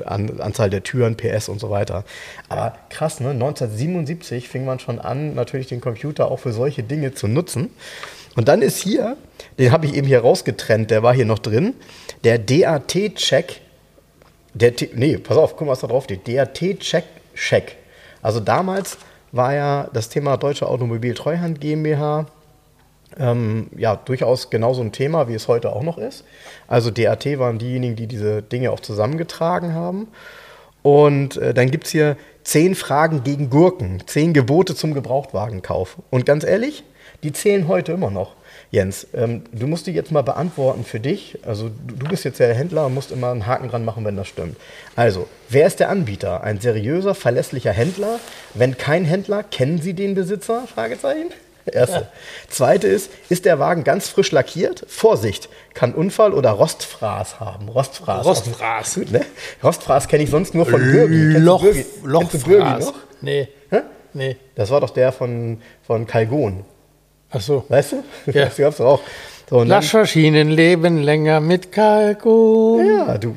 an, Anzahl der Türen, PS und so weiter. Aber krass, ne? 1977 fing man schon an, natürlich den Computer auch für solche Dinge zu nutzen. Und dann ist hier, den habe ich eben hier rausgetrennt, der war hier noch drin, der DAT-Check. Der nee, pass auf, guck mal, was da drauf steht. DAT-Check-Check. Also damals war ja das Thema Deutsche Automobil Treuhand GmbH ähm, ja durchaus genauso ein Thema, wie es heute auch noch ist. Also DAT waren diejenigen, die diese Dinge auch zusammengetragen haben. Und äh, dann gibt es hier zehn Fragen gegen Gurken, zehn Gebote zum Gebrauchtwagenkauf. Und ganz ehrlich, die zählen heute immer noch. Jens, ähm, du musst die jetzt mal beantworten für dich. Also du, du bist jetzt der Händler und musst immer einen Haken dran machen, wenn das stimmt. Also, wer ist der Anbieter? Ein seriöser, verlässlicher Händler? Wenn kein Händler, kennen Sie den Besitzer? Fragezeichen. Erste. Ja. Zweite ist, ist der Wagen ganz frisch lackiert? Vorsicht, kann Unfall oder Rostfraß haben. Rostfraß. Rostfraß. Gut, ne? Rostfraß kenne ich sonst nur von Bürgi. Loch, Bürgi? Lochfraß. noch? Nee. Hä? Nee. Das war doch der von, von Calgon. Ach so. Weißt du? Ja. Das gab's auch. So, Laschmaschinen leben länger mit Kalkun. Ja, du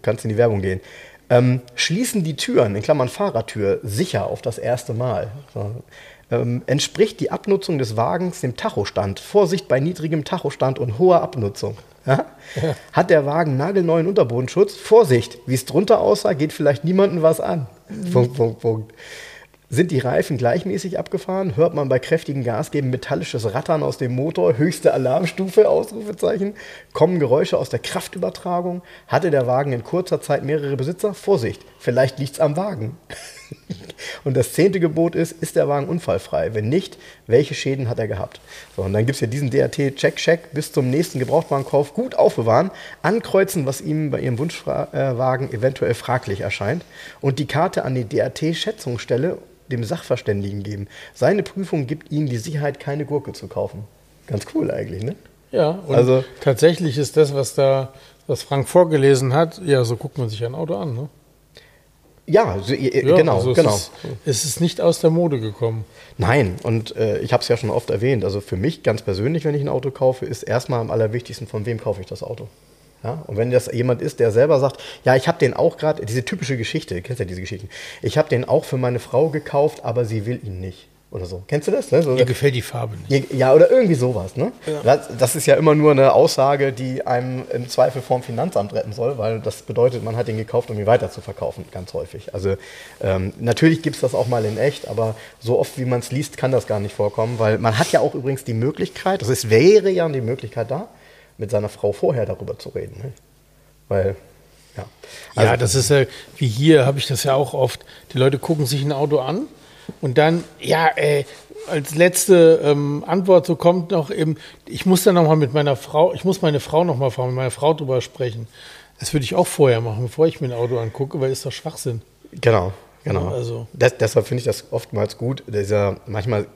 kannst in die Werbung gehen. Ähm, schließen die Türen, in Klammern Fahrertür, sicher auf das erste Mal. So ähm, entspricht die Abnutzung des Wagens dem Tachostand. Vorsicht bei niedrigem Tachostand und hoher Abnutzung. Ja? Ja. Hat der Wagen nagelneuen Unterbodenschutz? Vorsicht, wie es drunter aussah, geht vielleicht niemandem was an. Mhm. Punkt, Punkt, Punkt. Sind die Reifen gleichmäßig abgefahren? Hört man bei kräftigem Gasgeben metallisches Rattern aus dem Motor? Höchste Alarmstufe? Ausrufezeichen. Kommen Geräusche aus der Kraftübertragung? Hatte der Wagen in kurzer Zeit mehrere Besitzer? Vorsicht, vielleicht liegt's am Wagen. Und das zehnte Gebot ist, ist der Wagen unfallfrei? Wenn nicht, welche Schäden hat er gehabt? So, und dann gibt es ja diesen DRT-Check-Check bis zum nächsten Gebrauchtwagenkauf gut aufbewahren, ankreuzen, was ihm bei Ihrem Wunschwagen eventuell fraglich erscheint und die Karte an die DRT-Schätzungsstelle dem Sachverständigen geben. Seine Prüfung gibt Ihnen die Sicherheit, keine Gurke zu kaufen. Ganz cool eigentlich, ne? Ja, und also, tatsächlich ist das, was da, was Frank vorgelesen hat, ja, so guckt man sich ein Auto an, ne? Ja, so, ja genau, also es genau. Ist, es ist nicht aus der Mode gekommen. Nein, und äh, ich habe es ja schon oft erwähnt. Also für mich ganz persönlich, wenn ich ein Auto kaufe, ist erstmal am allerwichtigsten, von wem kaufe ich das Auto. Ja, und wenn das jemand ist, der selber sagt, ja, ich habe den auch gerade, diese typische Geschichte, kennst ja diese Geschichten, ich habe den auch für meine Frau gekauft, aber sie will ihn nicht oder so. Kennst du das? Ne? So, Ihr gefällt die Farbe nicht. Ja, oder irgendwie sowas. Ne? Ja. Das, das, ist ja immer nur eine Aussage, die einem im Zweifel vom Finanzamt retten soll, weil das bedeutet, man hat ihn gekauft, um ihn weiter zu verkaufen, ganz häufig. Also ähm, natürlich gibt es das auch mal in echt, aber so oft, wie man es liest, kann das gar nicht vorkommen, weil man hat ja auch übrigens die Möglichkeit, also es wäre ja die Möglichkeit da, mit seiner Frau vorher darüber zu reden. Ne? Weil ja. Also, ja, das ist ja, wie hier habe ich das ja auch oft. Die Leute gucken sich ein Auto an und dann, ja, äh, als letzte ähm, Antwort so kommt noch eben, ich muss dann nochmal mit meiner Frau, ich muss meine Frau nochmal fragen, mit meiner Frau drüber sprechen. Das würde ich auch vorher machen, bevor ich mir ein Auto angucke, weil ist doch Schwachsinn. Genau, genau. Also. Das, deshalb finde ich das oftmals gut. Dieser, manchmal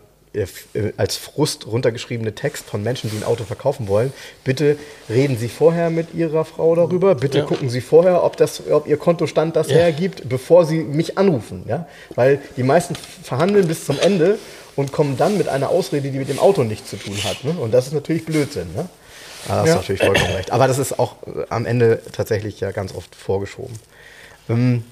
als Frust runtergeschriebene Text von Menschen, die ein Auto verkaufen wollen. Bitte reden Sie vorher mit Ihrer Frau darüber. Bitte ja. gucken Sie vorher, ob, das, ob Ihr Kontostand das ja. hergibt, bevor Sie mich anrufen. Ja? Weil die meisten verhandeln bis zum Ende und kommen dann mit einer Ausrede, die mit dem Auto nichts zu tun hat. Ne? Und das ist natürlich Blödsinn. Ne? Da hast du natürlich vollkommen recht. Aber das ist auch äh, am Ende tatsächlich ja ganz oft vorgeschoben. Ähm,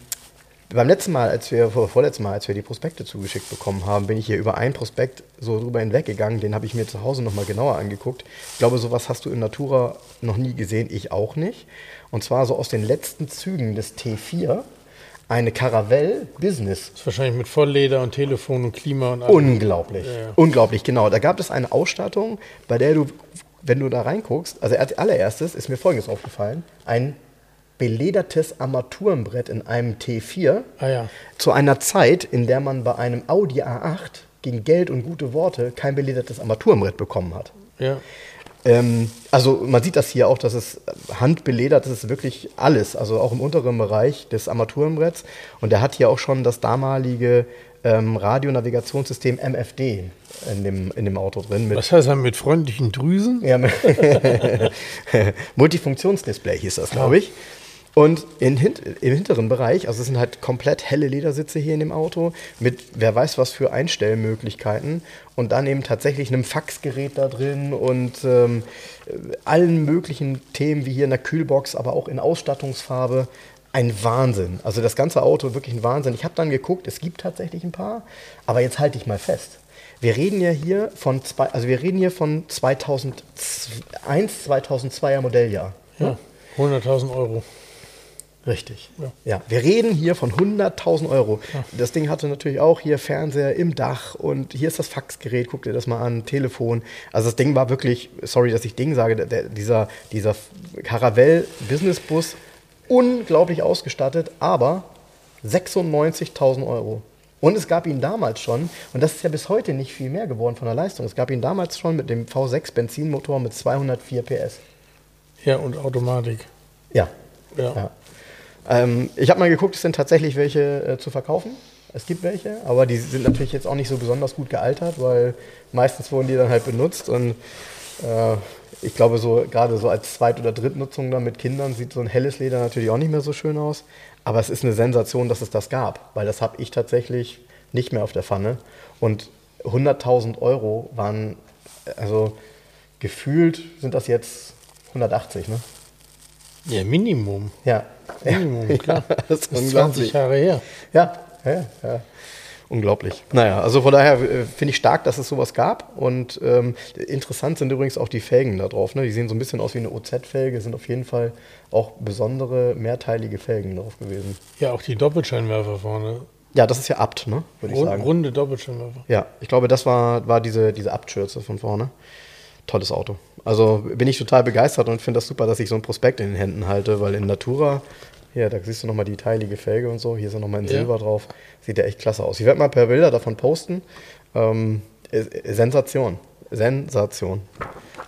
beim letzten Mal, als wir, vorletzten Mal, als wir die Prospekte zugeschickt bekommen haben, bin ich hier über einen Prospekt so drüber hinweggegangen. Den habe ich mir zu Hause nochmal genauer angeguckt. Ich glaube, sowas hast du in Natura noch nie gesehen, ich auch nicht. Und zwar so aus den letzten Zügen des T4 eine Caravelle Business. Das ist wahrscheinlich mit Vollleder und Telefon und Klima und alles. Unglaublich. Ja, ja. Unglaublich, genau. Da gab es eine Ausstattung, bei der du, wenn du da reinguckst, also als allererstes ist mir Folgendes aufgefallen: ein beledertes Armaturenbrett in einem T4 ah, ja. zu einer Zeit, in der man bei einem Audi A8 gegen Geld und gute Worte kein beledertes Armaturenbrett bekommen hat. Ja. Ähm, also man sieht das hier auch, dass es handbeledert ist, ist wirklich alles, also auch im unteren Bereich des Armaturenbretts. Und der hat hier auch schon das damalige ähm, Radionavigationssystem MFD in dem, in dem Auto drin. Was heißt das mit freundlichen Drüsen? Ja, Multifunktionsdisplay hieß das, glaube ich. Und in, im hinteren Bereich, also es sind halt komplett helle Ledersitze hier in dem Auto mit wer weiß was für Einstellmöglichkeiten und dann eben tatsächlich einem Faxgerät da drin und ähm, allen möglichen Themen wie hier in der Kühlbox, aber auch in Ausstattungsfarbe. Ein Wahnsinn. Also das ganze Auto wirklich ein Wahnsinn. Ich habe dann geguckt, es gibt tatsächlich ein paar, aber jetzt halte ich mal fest. Wir reden ja hier von zwei, also wir reden hier von 2001, 2002er Modelljahr. Ja, 100.000 Euro. Richtig. Ja. ja. wir reden hier von 100.000 Euro. Ja. Das Ding hatte natürlich auch hier Fernseher im Dach und hier ist das Faxgerät, guck dir das mal an, Telefon. Also das Ding war wirklich, sorry, dass ich Ding sage, der, dieser, dieser Caravelle Businessbus unglaublich ausgestattet, aber 96.000 Euro. Und es gab ihn damals schon, und das ist ja bis heute nicht viel mehr geworden von der Leistung, es gab ihn damals schon mit dem V6 Benzinmotor mit 204 PS. Ja, und Automatik. Ja. ja. ja. Ähm, ich habe mal geguckt, es sind tatsächlich welche äh, zu verkaufen. Es gibt welche, aber die sind natürlich jetzt auch nicht so besonders gut gealtert, weil meistens wurden die dann halt benutzt und äh, ich glaube, so gerade so als Zweit- oder Drittnutzung dann mit Kindern sieht so ein helles Leder natürlich auch nicht mehr so schön aus. Aber es ist eine Sensation, dass es das gab, weil das habe ich tatsächlich nicht mehr auf der Pfanne. Und 100.000 Euro waren, also gefühlt sind das jetzt 180, ne? Ja, Minimum. Ja. Minimum, klar. Ja, das ist, das ist 20 Jahre her. Ja, ja, ja. Unglaublich. Naja, also von daher äh, finde ich stark, dass es sowas gab. Und ähm, interessant sind übrigens auch die Felgen da drauf. Ne? Die sehen so ein bisschen aus wie eine OZ-Felge, sind auf jeden Fall auch besondere mehrteilige Felgen drauf gewesen. Ja, auch die Doppelscheinwerfer vorne. Ja, das ist ja Abt, ne? Würde ich sagen. Runde Doppelscheinwerfer. Ja, ich glaube, das war, war diese, diese Abt-Schürze von vorne. Tolles Auto. Also bin ich total begeistert und finde das super, dass ich so ein Prospekt in den Händen halte, weil in Natura hier, da siehst du nochmal die teilige Felge und so. Hier ist ja nochmal in Silber ja. drauf. Sieht ja echt klasse aus. Ich werde mal per Bilder davon posten. Ähm, Sensation. Sensation.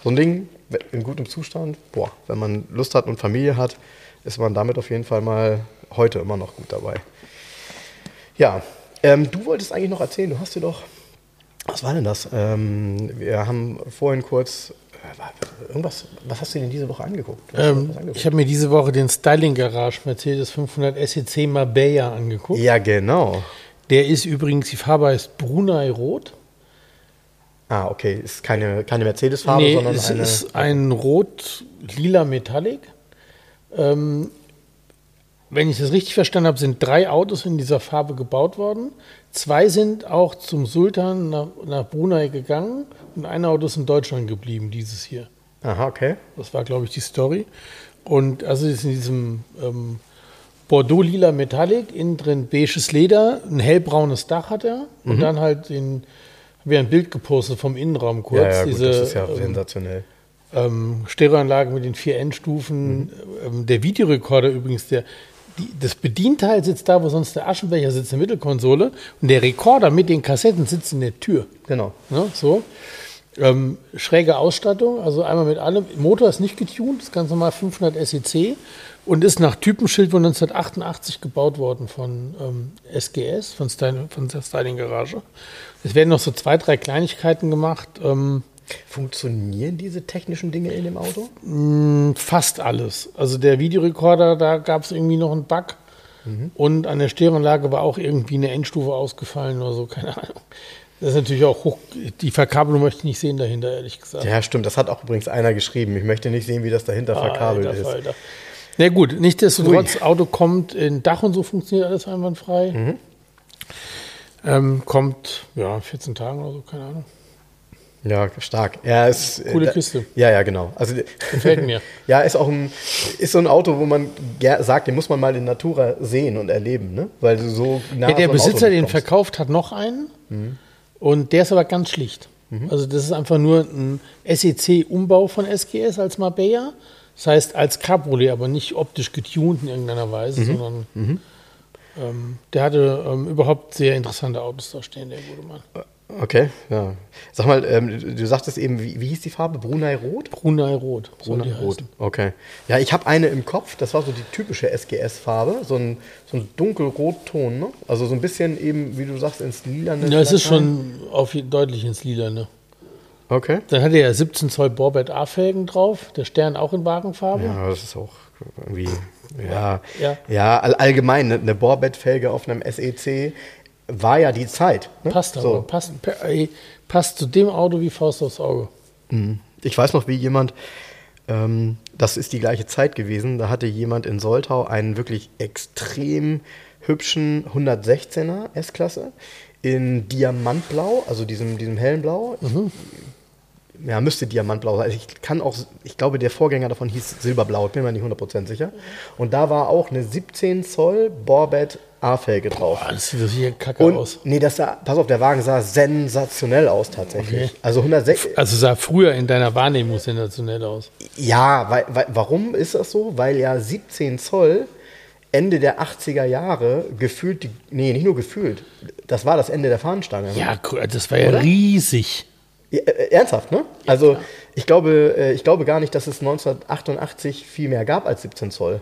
So ein Ding in gutem Zustand. Boah, wenn man Lust hat und Familie hat, ist man damit auf jeden Fall mal heute immer noch gut dabei. Ja, Ähm, du wolltest eigentlich noch erzählen, du hast dir doch. Was war denn das? Ähm, wir haben vorhin kurz. Äh, Irgendwas, was hast du denn diese Woche angeguckt? Ähm, angeguckt. ich habe mir diese Woche den Styling Garage Mercedes 500 SEC Marbella angeguckt. ja, genau. Der ist übrigens, die Farbe heißt Brunei Rot. Ah, okay. Ist keine, keine Mercedes-Farbe, nee, sondern es eine. ist ein rot-lila Metallic. Ähm, wenn ich das richtig verstanden habe, sind drei Autos in dieser Farbe gebaut worden. Zwei sind auch zum Sultan nach, nach Brunei gegangen und ein Auto ist in Deutschland geblieben, dieses hier. Aha, okay. Das war, glaube ich, die Story. Und also ist in diesem ähm, Bordeaux-lila Metallic, innen drin beiges Leder, ein hellbraunes Dach hat er und Mhm. dann halt den, habe ich ein Bild gepostet vom Innenraum kurz. Ja, ja, gut, diese das ist ja ähm, sensationell. ähm, Stereoanlage mit den vier Mhm. Endstufen. Ähm, der Videorekorder übrigens, der, die, das Bedienteil sitzt da, wo sonst der Aschenbecher sitzt, in der Mittelkonsole. Und der Rekorder mit den Kassetten sitzt in der Tür. Genau. Ne, so. Ähm, schräge Ausstattung, also einmal mit allem. Motor ist nicht getuned, ist ganz normal 500 SEC und ist nach Typenschild von 1988 gebaut worden von ähm, SGS, von, Styling, von der Styling Garage. Es werden noch so zwei, drei Kleinigkeiten gemacht. Ähm, Funktionieren diese technischen Dinge in dem Auto? mh, fast alles. Also der Videorekorder, da gab es irgendwie noch einen Bug. Und an der Stereoanlage war auch irgendwie eine Endstufe ausgefallen oder so, keine Ahnung. Das ist natürlich auch hoch. Die Verkabelung möchte ich nicht sehen dahinter, ehrlich gesagt. Ja, stimmt. Das hat auch übrigens einer geschrieben. Ich möchte nicht sehen, wie das dahinter verkabelt Alter, ist. Falter. Na gut, nichtsdestotrotz, Auto kommt in Dach und so funktioniert alles einwandfrei. Mhm. Ähm, kommt, ja, 14 Tagen oder so, keine Ahnung. Ja, stark. Ja, ist, Coole da- Kiste. Ja, ja, genau. Also, Gefällt mir. ja, ist auch ein, ist so ein Auto, wo man sagt, den muss man mal in Natura sehen und erleben, ne? Weil du so nah Ja, der so Besitzer, den verkauft, hat noch einen. Mhm. Und der ist aber ganz schlicht. Also das ist einfach nur ein SEC-Umbau von SGS als Marbella. Das heißt als Cabriolet, aber nicht optisch getuned in irgendeiner Mhm. Weise, sondern ähm, der hatte ähm, überhaupt sehr interessante Autos da stehen, der gute Mann. Okay, ja. Sag mal, ähm, du, sagtest eben, wie, wie hieß die Farbe? Brunei Rot? Brunei Rot. Brunei die Rot. Okay. Ja, ich habe eine im Kopf, das war so die typische SGS-Farbe, so ein, so ein dunkelrotton, ne? Also so ein bisschen eben, wie du sagst, ins Lila. Ja, es ist schon auf, deutlich ins Lila. Ne? Okay. Dann hat er ja 17 Zoll Borbett A-Felgen drauf, der Stern auch in Wagenfarbe. Ja, das ist auch irgendwie, ja, Ja. ja, all, allgemein, ne, eine Bohrbettfelge auf einem SEC war ja die Zeit. Ne? Passt aber, so. passt, passt zu dem Auto wie Faust aufs Auge. Ich weiß noch, wie jemand, ähm, das ist die gleiche Zeit gewesen, da hatte jemand in Soltau einen wirklich extrem hübschen 116er S-Klasse in Diamantblau, also diesem, diesem hellen Blau. Ja, müsste Diamantblau sein. Also ich kann auch, ich glaube, der Vorgänger davon hieß Silberblau, ich bin mir nicht 100% sicher. Und da war auch eine 17 Zoll Borbett A-Felge drauf. Boah, das sieht hier kacke Und aus. nee, das sah, pass auf, der Wagen sah sensationell aus tatsächlich. Okay. Also 106, Also sah früher in deiner Wahrnehmung sensationell aus. ja, weil, weil, warum ist das so? Weil ja 17 Zoll Ende der 80er Jahre gefühlt, die, nee, nicht nur gefühlt, das war das Ende der Fahnenstange. Ja, das war ja Oder? riesig. Ja, äh, ernsthaft, ne? Also ich glaube, äh, ich glaube gar nicht, dass es 1988 viel mehr gab als 17 Zoll.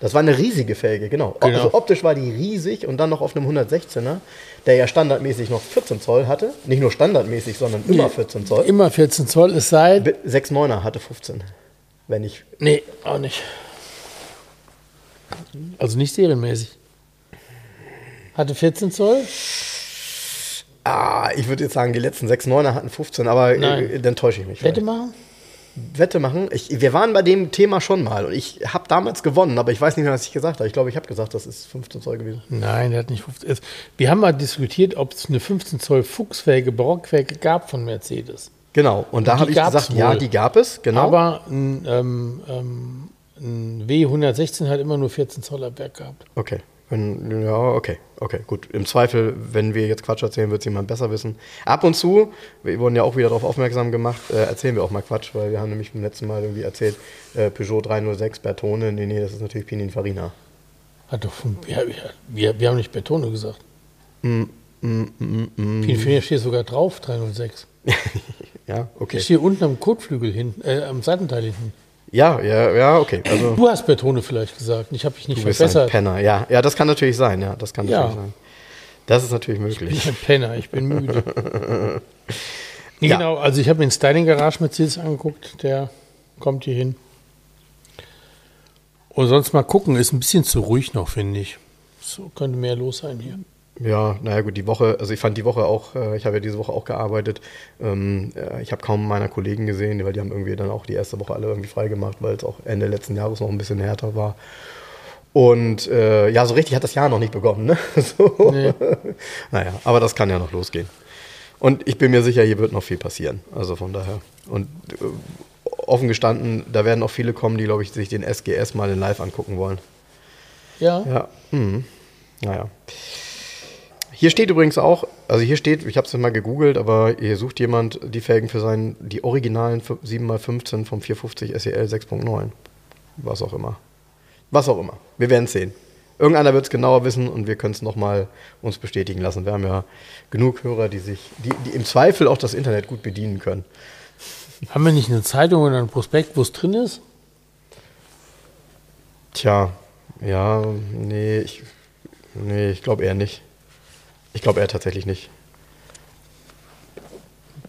Das war eine riesige Felge, genau. Genau. Also optisch war die riesig und dann noch auf einem 116er, der ja standardmäßig noch 14 Zoll hatte. Nicht nur standardmäßig, sondern immer 14 Zoll. Immer 14 Zoll, es sei. 6,9er hatte 15. Wenn ich. Nee, auch nicht. Also nicht serienmäßig. Hatte 14 Zoll? Ah, ich würde jetzt sagen, die letzten 6,9er hatten 15, aber äh, Nein. dann täusche ich mich. Wette vielleicht. Wette machen. Ich, wir waren bei dem Thema schon mal und ich habe damals gewonnen, aber ich weiß nicht mehr, was ich gesagt habe. Ich glaube, ich habe gesagt, das ist 15 Zoll gewesen. Nein, der hat nicht 15. Es- Wir haben mal diskutiert, ob es eine 15 Zoll Fuchsfelge, Barockfelge gab von Mercedes. Genau. Und da habe ich gesagt, ja, wohl. die gab es. Genau. Aber ein, ähm, ähm, ein W116 hat immer nur 14 Zoll ab Werk gehabt. okay. Wenn, ja, okay. Okay, gut. Im Zweifel, wenn wir jetzt Quatsch erzählen, wird es jemand besser wissen. Ab und zu, wir wurden ja auch wieder darauf aufmerksam gemacht, äh, erzählen wir auch mal Quatsch, weil wir haben nämlich beim letzten Mal irgendwie erzählt, äh, Peugeot 306 Bertone. Nee, nee, das ist natürlich Pininfarina. Hat doch ja, wir, wir haben nicht Betone gesagt. Mm, mm, mm, mm. Pinfinia steht sogar drauf, 306. Ja, okay. Ich stehe unten am Kotflügel hinten, äh, am Seitenteil hinten. Ja, ja, ja, okay. Also, Du hast Betone vielleicht gesagt. Ich habe mich nicht du bist ein verbessert. Penner. Ja, ja, das kann natürlich sein. Ja, das kann Ja. natürlich sein. Das ist natürlich Ich bin möglich. ein Penner, ich bin müde. nee, Ja. Genau, also ich habe mir den Styling Garage Mercedes angeguckt, der kommt hier hin. Und sonst mal gucken, ist ein bisschen zu ruhig noch, finde ich. So könnte mehr los sein hier. Ja, naja gut, die Woche, also ich fand die Woche auch, äh, ich habe ja diese Woche auch gearbeitet. Ähm, äh, ich habe kaum meiner Kollegen gesehen, weil die haben irgendwie dann auch die erste Woche alle irgendwie freigemacht, weil es auch Ende letzten Jahres noch ein bisschen härter war. Und äh, ja, so richtig hat das Jahr noch nicht begonnen, ne? So. Nee. Naja, aber das kann ja noch losgehen. Und ich bin mir sicher, hier wird noch viel passieren. Also von daher. Und äh, offen gestanden, da werden auch viele kommen, die, glaube ich, sich den SGS mal in live angucken wollen. Ja, Ja, hm. naja. Hier steht übrigens auch, also hier steht, ich habe es mal gegoogelt, aber hier sucht jemand die Felgen für seinen, die originalen 7x15 vom 450 SEL 6.9. Was auch immer. Was auch immer. Wir werden es sehen. Irgendeiner wird es genauer wissen und wir können es nochmal uns bestätigen lassen. Wir haben ja genug Hörer, die sich, die, die im Zweifel auch das Internet gut bedienen können. haben wir nicht eine Zeitung oder ein Prospekt, wo es drin ist? Tja, ja, nee, ich, nee, ich glaube eher nicht. Ich glaube eher tatsächlich nicht.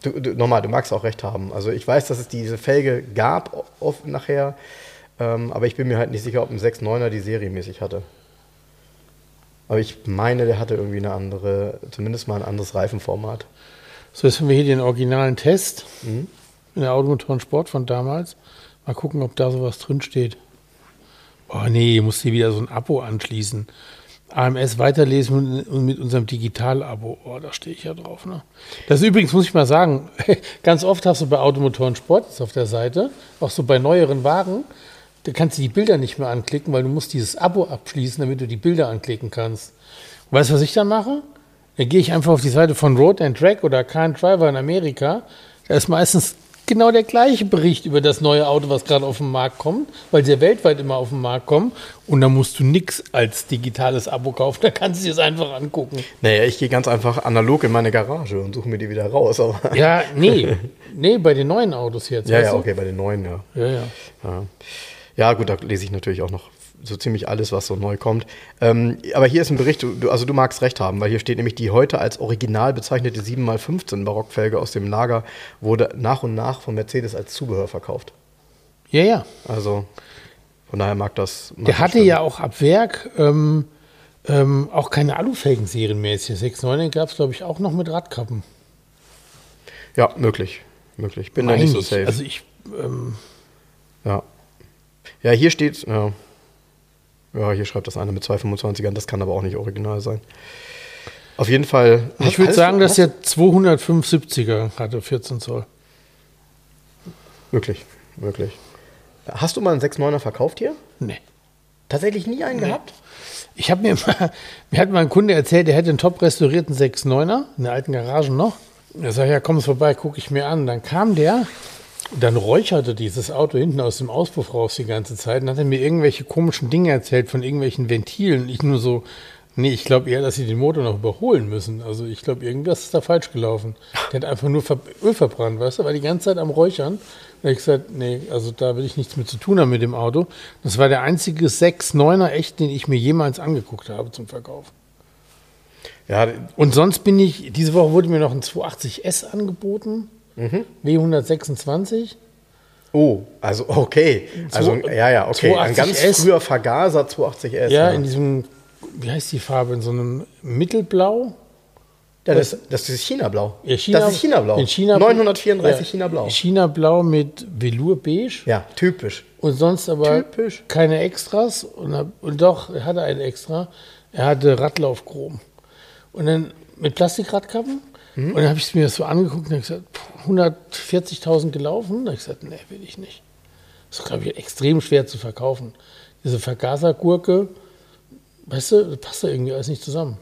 Du, du, nochmal, du magst auch recht haben. Also ich weiß, dass es diese Felge gab oft nachher, ähm, aber ich bin mir halt nicht sicher, ob ein 6.9er die serienmäßig hatte. Aber ich meine, der hatte irgendwie eine andere, zumindest mal ein anderes Reifenformat. So, jetzt haben wir hier den originalen Test Mhm. in der Automotoren Sport von damals. Mal gucken, ob da sowas drin steht. Oh nee, ich muss hier wieder so ein Abo anschließen. AMS weiterlesen und mit unserem Digital-Abo. Oh, da stehe ich ja drauf. Ne? Das übrigens, muss ich mal sagen, ganz oft hast du bei Automotoren Sport jetzt auf der Seite, auch so bei neueren Wagen, da kannst du die Bilder nicht mehr anklicken, weil du musst dieses Abo abschließen, damit du die Bilder anklicken kannst. Weißt du, was ich dann mache? Dann gehe ich einfach auf die Seite von Road and Track oder Car and Driver in Amerika. Da ist meistens genau der gleiche Bericht über das neue Auto, was gerade auf den Markt kommt, weil sie ja weltweit immer auf den Markt kommen. Und da musst du nichts als digitales Abo kaufen. Da kannst du dir es einfach angucken. Naja, ich gehe ganz einfach analog in meine Garage und suche mir die wieder raus. Aber Ja, nee. Nee, bei den neuen Autos jetzt. ja, ja, okay, bei den neuen, ja. Ja, ja. Ja. ja, gut, da lese ich natürlich auch noch so ziemlich alles, was so neu kommt. Ähm, aber hier ist ein Bericht, du, also du magst recht haben, weil hier steht nämlich die heute als original bezeichnete 7x15 Barockfelge aus dem Lager wurde nach und nach von Mercedes als Zubehör verkauft. Ja, ja. Also von daher mag das. Mag Der hatte stimmen. ja auch ab Werk ähm, ähm, auch keine Alufelgen serienmäßig. 6.9 gab es, glaube ich, auch noch mit Radkappen. Ja, möglich. Möglich. Bin da Meine nicht so safe. Also ich, ähm, ja. Ja, hier steht, ja. Ja, hier schreibt das eine mit 225ern, das kann aber auch nicht original sein. Auf jeden Fall. ich würde sagen, dass der 275er hatte 14 Zoll. Möglich, möglich. Hast du mal einen 6.9er verkauft hier? Nee. Tatsächlich nie einen gehabt? Ich habe mir mal, mir hat mal ein Kunde erzählt, der hätte einen top restaurierten 6.9er in der alten Garage noch. Er sagt, ja, komm vorbei, gucke ich mir an. Dann kam der dann räucherte dieses Auto hinten aus dem Auspuff raus die ganze Zeit und hat er mir irgendwelche komischen Dinge erzählt von irgendwelchen Ventilen. Ich nur so, nee, ich glaube eher, dass sie den Motor noch überholen müssen. Also ich glaube, irgendwas ist da falsch gelaufen. Der hat einfach nur Öl verbrannt, weißt du, war die ganze Zeit am Räuchern. Habe ich gesagt, nee, also da will ich nichts mit zu tun haben mit dem Auto. Das war der einzige 6-9er echt, den ich mir jemals angeguckt habe zum Verkauf. Ja, Und sonst bin ich, diese Woche wurde mir noch ein 280S angeboten, W126. oh, also okay. Also, ja, ja, okay. Ein ganz 280S. früher Vergaser 280S. Ja, in diesem, wie heißt die Farbe, in so einem Mittelblau. ja das, das ist China-Blau. Ja, China- das ist China-Blau. in China- 934 ja, China-Blau. China-Blau mit Velour-Beige. Ja, typisch. Und sonst aber Typisch. keine Extras. Und, und doch, er hatte ein Extra. Er hatte Radlaufchrom. Und dann mit Plastikradkappen. Mhm. Und dann habe ich es mir so angeguckt und habe gesagt, puh, 140.000 gelaufen. Da habe ich gesagt, nee, will ich nicht. Das ist, glaube ich, extrem schwer zu verkaufen. Diese Vergasergurke, weißt du, das passt da irgendwie alles nicht zusammen.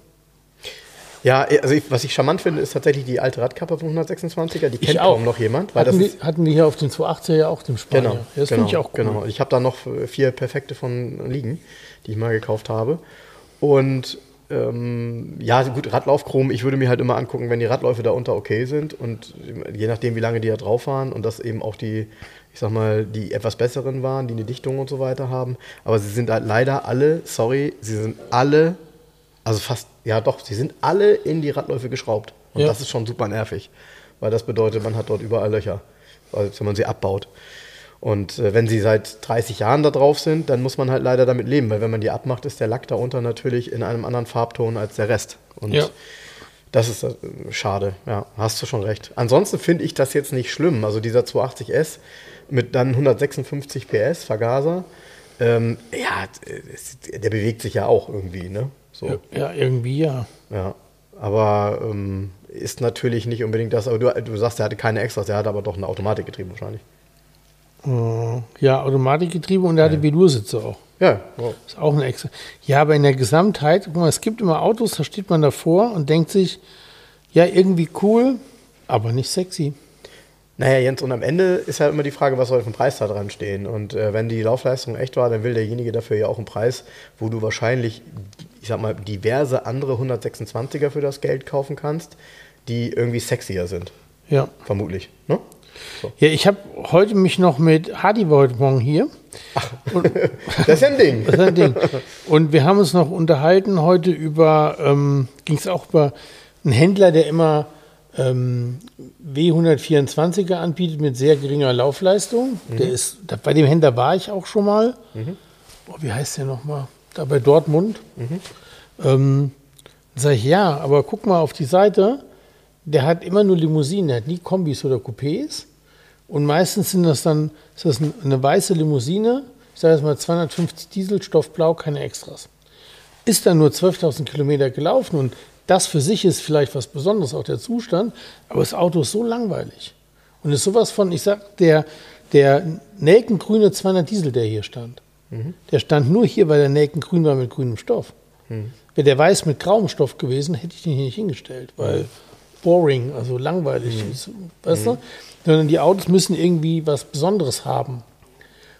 Ja, also ich, was ich charmant finde, ist tatsächlich die alte Radkappe vom 126er. Die kennt auch. kaum noch jemand. Weil das Hatten, ist, wir, hatten wir hier auf den 280er ja auch den Spanier. Genau, ja, das genau, finde ich auch cool. Genau. Ich habe da noch vier perfekte von liegen, die ich mal gekauft habe. Und ähm, ja, gut, Radlaufchrom, ich würde mir halt immer angucken, wenn die Radläufe da unter okay sind und je nachdem, wie lange die da drauf waren und das eben auch die, ich sag mal, die etwas besseren waren, die eine Dichtung und so weiter haben. Aber sie sind halt leider alle, sorry, sie sind alle Also fast, ja doch, sie sind alle in die Radläufe geschraubt. Und Ja. das ist schon super nervig. Weil das bedeutet, man hat dort überall Löcher, als wenn man sie abbaut. Und äh, wenn sie seit 30 Jahren da drauf sind, dann muss man halt leider damit leben, weil wenn man die abmacht, ist der Lack darunter natürlich in einem anderen Farbton als der Rest. Und Ja. das ist äh, schade, ja, hast du schon recht. Ansonsten finde ich das jetzt nicht schlimm. Also dieser 280S mit dann 156 PS Vergaser, ähm, ja, es- der bewegt sich ja auch irgendwie, ne? So. Ja, irgendwie ja. Ja, aber ähm, ist natürlich nicht unbedingt das. Aber du, du sagst, er hatte keine Extras, er hatte aber doch ein Automatikgetriebe wahrscheinlich. Äh, Ja, Automatikgetriebe und er hatte Velursitze auch. Ja, wow. Ist auch ein extra. Ja, aber in der Gesamtheit, guck mal, es gibt immer Autos, da steht man davor und denkt sich, ja, irgendwie cool, aber nicht sexy. Naja, Jens, und am Ende ist ja immer die Frage, was soll für ein Preis da dran stehen? Und äh, wenn die Laufleistung echt war, dann will derjenige dafür ja auch einen Preis, wo du wahrscheinlich, ich sag mal, diverse andere 126er für das Geld kaufen kannst, die irgendwie sexier sind. Ja. Vermutlich. Ne? Ja, ich habe heute mich noch mit Hardy war heute Morgen hier. Das ist ja ein Ding. Das ist ein Ding. Und wir haben uns noch unterhalten heute über, ähm, ging es auch über einen Händler, der immer ähm, W124er anbietet mit sehr geringer Laufleistung. Der ist, da, bei dem Händler war ich auch schon mal. Oh, wie heißt der nochmal? Da bei Dortmund. Ähm, sag ich, ja, aber guck mal auf die Seite. Der hat immer nur Limousinen, der hat nie Kombis oder Coupés. Und meistens sind das dann ist das ein- eine weiße Limousine, ich sage jetzt mal 250 Diesel, Stoffblau, keine Extras. Ist dann nur 12.000 Kilometer gelaufen und das für sich ist vielleicht was Besonderes, auch der Zustand, aber das Auto ist so langweilig. Und ist sowas von, ich sag, der, der nelkengrüne 200 Diesel, der hier stand, der stand nur hier, weil der nelkengrün war mit grünem Stoff. Wäre der weiß mit grauem Stoff gewesen, hätte ich den hier nicht hingestellt, weil boring, also langweilig ist, weißt du? Sondern die Autos müssen irgendwie was Besonderes haben.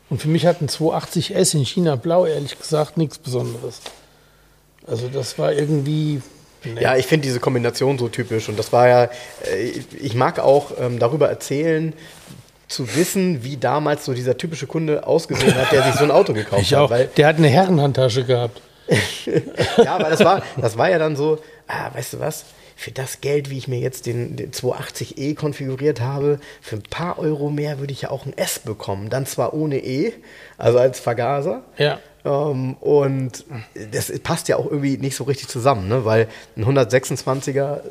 Und für mich hat ein 280S in China blau, ehrlich gesagt, nichts Besonderes. Also das war irgendwie. nee. Ja, ich finde diese Kombination so typisch. Und das war ja, äh, ich mag auch ähm, darüber erzählen, zu wissen, wie damals so dieser typische Kunde ausgesehen hat, der sich so ein Auto gekauft ich hat. auch. Weil, Der hat eine Herrenhandtasche gehabt. ja, aber das war, das war ja dann so, ah, weißt du was? Für das Geld, wie ich mir jetzt den, den 280e konfiguriert habe, für ein paar Euro mehr würde ich ja auch ein S bekommen. Dann zwar ohne E, also als Vergaser. Ja. Ähm, und das passt ja auch irgendwie nicht so richtig zusammen, ne? weil ein 126er,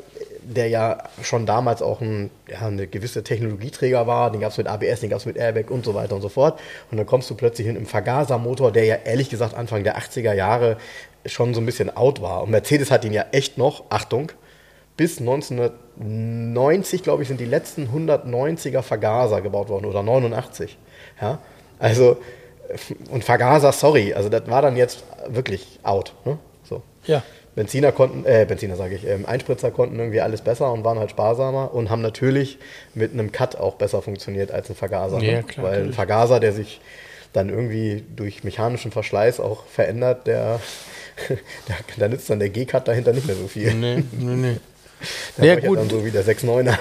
der ja schon damals auch ein, ja, eine gewisse Technologieträger war, den gab es mit ABS, den gab es mit Airbag und so weiter und so fort. Und dann kommst du plötzlich in einem Vergasermotor, der ja ehrlich gesagt Anfang der 80er Jahre schon so ein bisschen out war. Und Mercedes hat ihn ja echt noch, Achtung, bis 1990, glaube ich, sind die letzten 190er Vergaser gebaut worden oder 89. Ja, also und Vergaser, sorry, also das war dann jetzt wirklich out. Ne? So. Ja. Benziner konnten, äh, Benziner sage ich, ähm, Einspritzer konnten irgendwie alles besser und waren halt sparsamer und haben natürlich mit einem Cut auch besser funktioniert als ein Vergaser. Ja, ne? klar, Weil ein natürlich. Vergaser, der sich dann irgendwie durch mechanischen Verschleiß auch verändert, der, da, da nützt dann der G-Cut dahinter nicht mehr so viel. Nee, nee, nee. Der Ja, gut. dann so wie der 6.9er.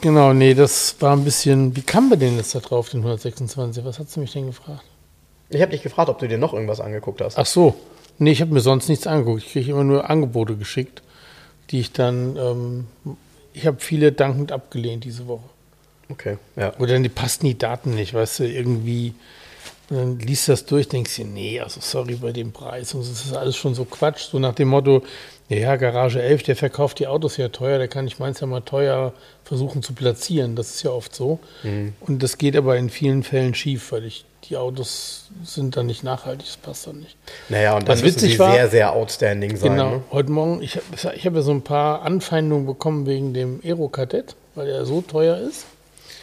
Genau, nee, das war ein bisschen. Wie kam wir denn jetzt da drauf, den 126? Was hast du mich denn gefragt? Ich habe dich gefragt, ob du dir noch irgendwas angeguckt hast. Ach so. Nee, ich habe mir sonst nichts angeguckt. Ich kriege immer nur Angebote geschickt, die ich dann. Ähm, ich habe viele dankend abgelehnt diese Woche. Okay, ja. Oder die passen die Daten nicht, weißt du, irgendwie. Dann liest du das durch, denkst dir, nee, also sorry bei dem Preis. Und das ist alles schon so Quatsch. So nach dem Motto, ja, Garage 11, der verkauft die Autos ja teuer, der kann ich meins ja mal teuer versuchen zu platzieren. Das ist ja oft so. Und das geht aber in vielen Fällen schief, weil ich, die Autos sind dann nicht nachhaltig, das passt dann nicht. Naja, und dann Was müssen witzig sie war- sehr, sehr outstanding sein. Genau, Ne? heute Morgen, ich habe ich hab ja so ein paar Anfeindungen bekommen wegen dem Aero-Kadett, weil er so teuer ist.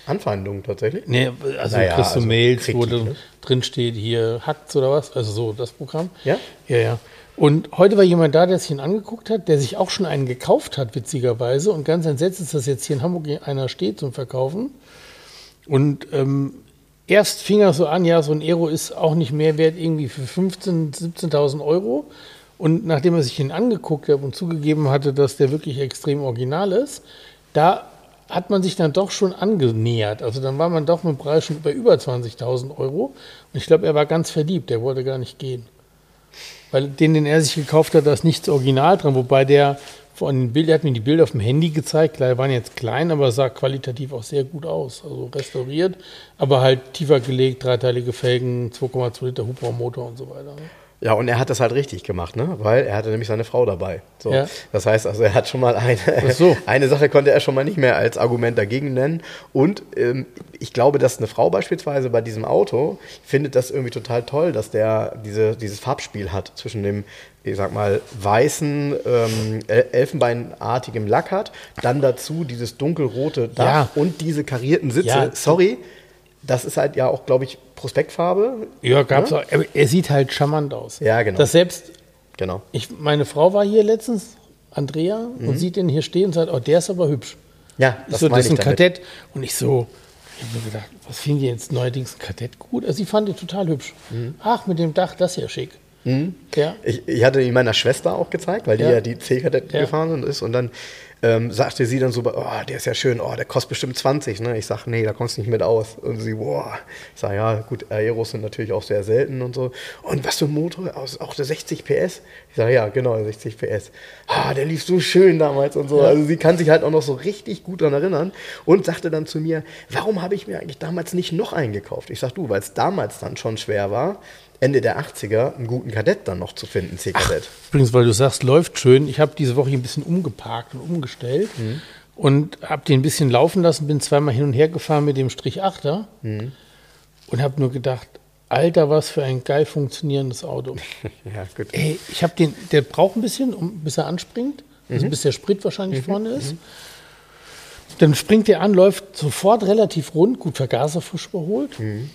Anfeindungen tatsächlich. Nee, also Naja, kriegst du also Mails, wo Kritik, dann ne? drin steht, hier hackt's oder was, also so das Programm. Ja? Ja, ja. Und heute war jemand da, der sich ihn angeguckt hat, der sich auch schon einen gekauft hat, witzigerweise. Und ganz entsetzt ist, dass jetzt hier in Hamburg einer steht zum Verkaufen. Und ähm, erst fing er so an, ja, so ein Aero ist auch nicht mehr wert, irgendwie für 15.000, 17.000 Euro. Und nachdem er sich ihn angeguckt hat und zugegeben hatte, dass der wirklich extrem original ist, da hat man sich dann doch schon angenähert. Also dann war man doch mit dem Preis schon bei über 20.000 Euro. Und ich glaube, er war ganz verliebt, der wollte gar nicht gehen. Weil den, den er sich gekauft hat, da ist nichts Original dran, wobei der von den Bildern, er hat mir die Bilder auf dem Handy gezeigt, klar, waren jetzt klein, aber sah qualitativ auch sehr gut aus. Also restauriert, aber halt tiefer gelegt, dreiteilige Felgen, 2,2 Liter Hubraummotor und so weiter. Ja, und er hat das halt richtig gemacht, ne? weil er hatte nämlich seine Frau dabei. So. Ja. Das heißt, also er hat schon mal eine, so. eine Sache konnte er schon mal nicht mehr als Argument dagegen nennen. Und ähm, ich glaube, dass eine Frau beispielsweise bei diesem Auto findet das irgendwie total toll, dass der diese, dieses Farbspiel hat zwischen dem, ich sag mal, weißen, ähm, el- elfenbeinartigem Lack hat, dann dazu dieses dunkelrote Dach Ja. und diese karierten Sitze. Ja. Sorry, das ist halt ja auch, glaube ich, Prospektfarbe. Ja, gab's auch. Aber er sieht halt charmant aus. Ja, genau. Das selbst, Genau. ich, meine Frau war hier letztens, Andrea, und sieht den hier stehen und sagt, oh, der ist aber hübsch. Ja, Ich so, das ist ein damit. Kadett. Und ich so, ich habe mir gedacht, was finden die jetzt neuerdings ein Kadett gut? Also sie fand den total hübsch. Mhm. Ach, mit dem Dach, das ist ja schick. Ja. Ich, ich hatte ihn meiner Schwester auch gezeigt, weil die Ja. ja, die C-Kadett Ja. gefahren ist. Und dann ähm, sagte sie dann so, oh, der ist ja schön, oh, der kostet bestimmt 20. Ne? Ich sag, nee, da kommst du nicht mit aus. Und sie, boah. Ich sag, ja, gut, Aeros sind natürlich auch sehr selten und so. Und was für ein Motor? Auch der 60 PS? Ich sage, ja, genau, 60 PS. Ah, der lief so schön damals und so. Also sie kann sich halt auch noch so richtig gut daran erinnern und sagte dann zu mir, warum habe ich mir eigentlich damals nicht noch einen gekauft? Ich sag, du, weil es damals dann schon schwer war, Ende der 80er einen guten Kadett dann noch zu finden, C-Kadett. Übrigens, weil du sagst, läuft schön. Ich habe diese Woche hier ein bisschen umgeparkt und umgestellt Mhm. und habe den ein bisschen laufen lassen, bin zweimal hin und her gefahren mit dem Strich 8er Mhm. und habe nur gedacht, Alter, was für ein geil funktionierendes Auto. Ja, gut. Ey, ich habe den, der braucht ein bisschen, um, bis er anspringt, also Mhm. bis der Sprit wahrscheinlich vorne ist. Dann springt der an, läuft sofort relativ rund, gut Vergaser frisch überholt. Mhm.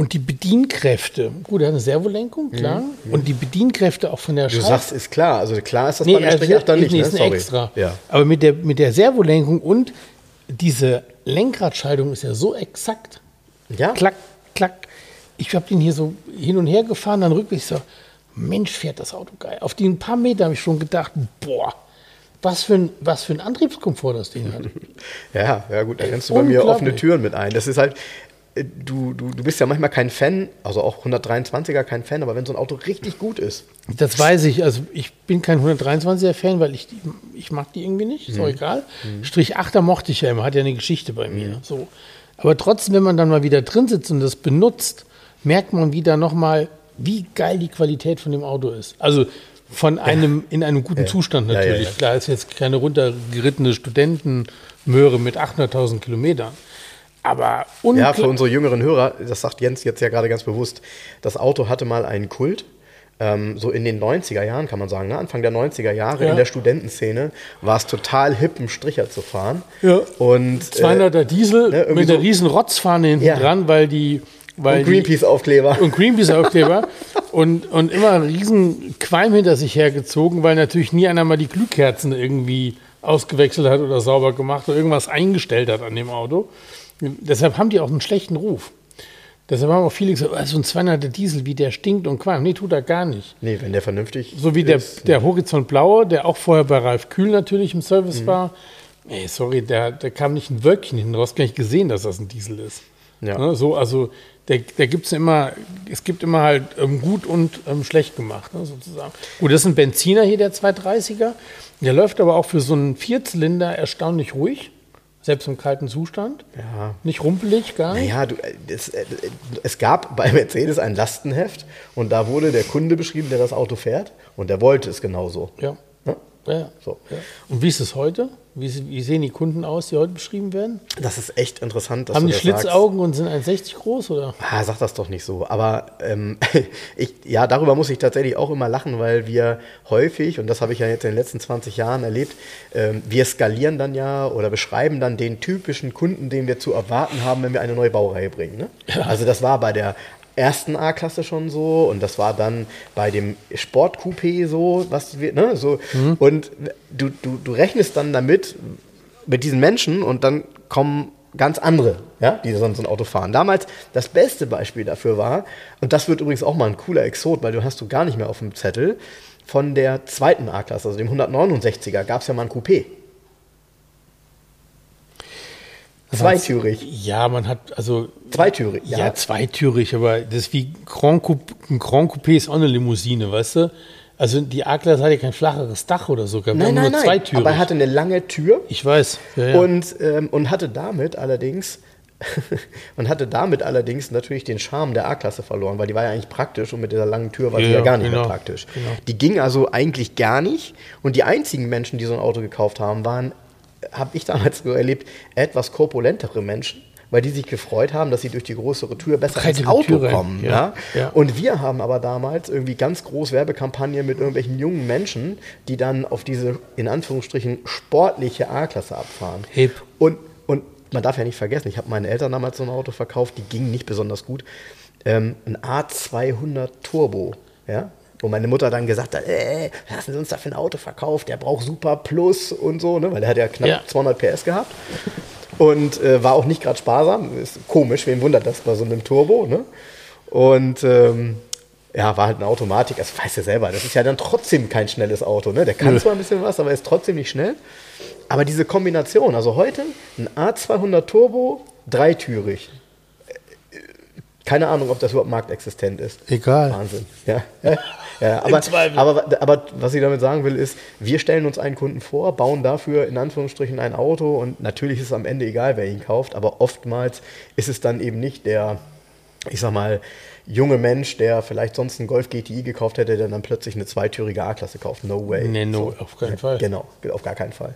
Und die Bedienkräfte, gut, er hat eine Servolenkung, klar. Und die Bedienkräfte auch von der Mhm. Du sagst, ist klar. Also klar ist das Nee, also, Strich 8 dann nicht, nee, ne? ist ein Sorry. extra. Ja. Aber mit der, mit der Servolenkung und diese Lenkradschaltung ist ja so exakt. Ja. Klack, klack. Ich habe den hier so hin und her gefahren, dann rückwärts so, Mensch, fährt das Auto geil. Auf die paar Meter habe ich schon gedacht, boah, was für ein, was für ein Antriebskomfort das Ding hat. Ja, ja gut, da rennst du bei mir offene. Türen mit ein. Das ist halt, du, du, du bist ja manchmal kein Fan, also auch 123er kein Fan, aber wenn so ein Auto richtig gut ist, Das weiß ich. Also ich bin kein 123er-Fan, weil ich, die, ich mag die irgendwie nicht. Ist Mhm. auch egal. Strich 8er mochte ich ja immer, hat ja eine Geschichte bei mir. So. Aber trotzdem, wenn man dann mal wieder drin sitzt und das benutzt, merkt man wieder nochmal, wie geil die Qualität von dem Auto ist. Also von einem in einem guten Zustand Ja, ja, natürlich. ja. Klar ist jetzt keine runtergerittene Studentenmöhre mit 800.000 Kilometern. Aber ja, für unsere jüngeren Hörer, das sagt Jens jetzt ja gerade ganz bewusst, das Auto hatte mal einen Kult. Ähm, so in den 90er Jahren kann man sagen, ne? Anfang der 90er Jahre Ja. in der Studentenszene war es total hip, einen Stricher zu fahren. Ja. Und, äh, 200er Diesel ne, mit einer so- riesen Rotzfahne hinten Ja. dran, weil die. Weil und Greenpeace-Aufkleber. und Greenpeace-Aufkleber und, und immer einen riesen Qualm hinter sich hergezogen, weil natürlich nie einer mal die Glühkerzen irgendwie ausgewechselt hat oder sauber gemacht oder irgendwas eingestellt hat an dem Auto. Deshalb haben die auch einen schlechten Ruf. Deshalb haben auch viele gesagt, oh, so ein 200er Diesel, wie der stinkt und qualmt. Nee, tut er gar nicht. Nee, wenn der vernünftig So wie der, ist. der Horizont Blaue, der auch vorher bei Ralf Kühl natürlich im Service war. Ey, sorry, der, der kam nicht ein Wölkchen hinten raus, gar nicht gesehen, dass das ein Diesel ist. Ja. Ne, so, also der, der gibt's immer, es gibt immer halt ähm, gut und ähm, schlecht gemacht, ne, sozusagen. Gut, das ist ein Benziner hier, der 230er. Der läuft aber auch für so einen Vierzylinder erstaunlich ruhig, selbst im kalten Zustand. Ja. Nicht rumpelig, gar nicht. Naja, du, äh, das, äh, es gab bei Mercedes ein Lastenheft und da wurde der Kunde beschrieben, der das Auto fährt und der wollte es genauso. Ja. Ne? Ja, ja. So. ja. Und wie ist es heute? Wie, wie sehen die Kunden aus, die heute beschrieben werden? Das ist echt interessant, dass Haben die Schlitzaugen und sind 1,60 groß oder? Sagst. Ah, sag das doch nicht so. Aber ähm, ich, ja, darüber muss ich tatsächlich auch immer lachen, weil wir häufig, und das habe ich ja jetzt in den letzten 20 Jahren erlebt, ähm, wir skalieren dann ja oder beschreiben dann den typischen Kunden, den wir zu erwarten haben, wenn wir eine neue Baureihe bringen. Ne? Also das war bei der ersten A-Klasse schon so und das war dann bei dem Sportcoupé so, was wir, ne, so und du, du, du rechnest dann damit mit diesen Menschen und dann kommen ganz andere, ja, die sonst ein Auto fahren. Damals das beste Beispiel dafür war, und das wird übrigens auch mal ein cooler Exot, weil du hast du gar nicht mehr auf dem Zettel, von der zweiten A-Klasse, also dem 169er, gab es ja mal ein Coupé. Zweitürig. Ja, man hat, also Zweitürig, Ja, ja. zweitürig, aber das ist wie Grand Coupé, ein Grand Coupé ist auch eine Limousine, weißt du? Also die A-Klasse hat ja kein flacheres Dach oder so. Wir Nein, nein, nur nein. Aber er hatte eine lange Tür ich weiß. Ja, ja. und, ähm, und hatte damit allerdings und hatte damit allerdings natürlich den Charme der A-Klasse verloren, weil die war ja eigentlich praktisch und mit dieser langen Tür war sie Ja, ja gar nicht genau, mehr praktisch. genau. Die ging also eigentlich gar nicht und die einzigen Menschen, die so ein Auto gekauft haben, waren, habe ich damals so erlebt, etwas korpulentere Menschen, weil die sich gefreut haben, dass sie durch die größere Tür besser ins Auto Tür rein, kommen. Ja? ja. Und wir haben aber damals irgendwie ganz groß Werbekampagnen mit irgendwelchen jungen Menschen, die dann auf diese, in Anführungsstrichen, sportliche A-Klasse abfahren. Hip. Und, und man darf ja nicht vergessen, ich habe meinen Eltern damals so ein Auto verkauft, die ging nicht besonders gut. Ähm, ein A200 Turbo, ja. Wo meine Mutter dann gesagt hat, äh, was hast du uns da für ein Auto verkauft? Der braucht Super Plus und so, ne? weil der hat ja knapp Ja. 200 PS gehabt. Und äh, war auch nicht gerade sparsam. Ist komisch, wen wundert das bei so einem Turbo, ne? Und ähm, ja, war halt eine Automatik. Also weißt du selber, das ist ja dann trotzdem kein schnelles Auto. Ne? Der kann zwar ein bisschen was, aber ist trotzdem nicht schnell. Aber diese Kombination, also heute ein A200 Turbo, dreitürig. Äh, Keine Ahnung, ob das überhaupt marktexistent ist. Egal. Wahnsinn. Ja. ja, aber, aber, aber was ich damit sagen will, ist, wir stellen uns einen Kunden vor, bauen dafür in Anführungsstrichen ein Auto und natürlich ist es am Ende egal, wer ihn kauft, aber oftmals ist es dann eben nicht der, ich sag mal, junge Mensch, der vielleicht sonst einen Golf GTI gekauft hätte, der dann plötzlich eine zweitürige A-Klasse kauft. No way. Nee, no, auf keinen Fall. Genau, auf gar keinen Fall.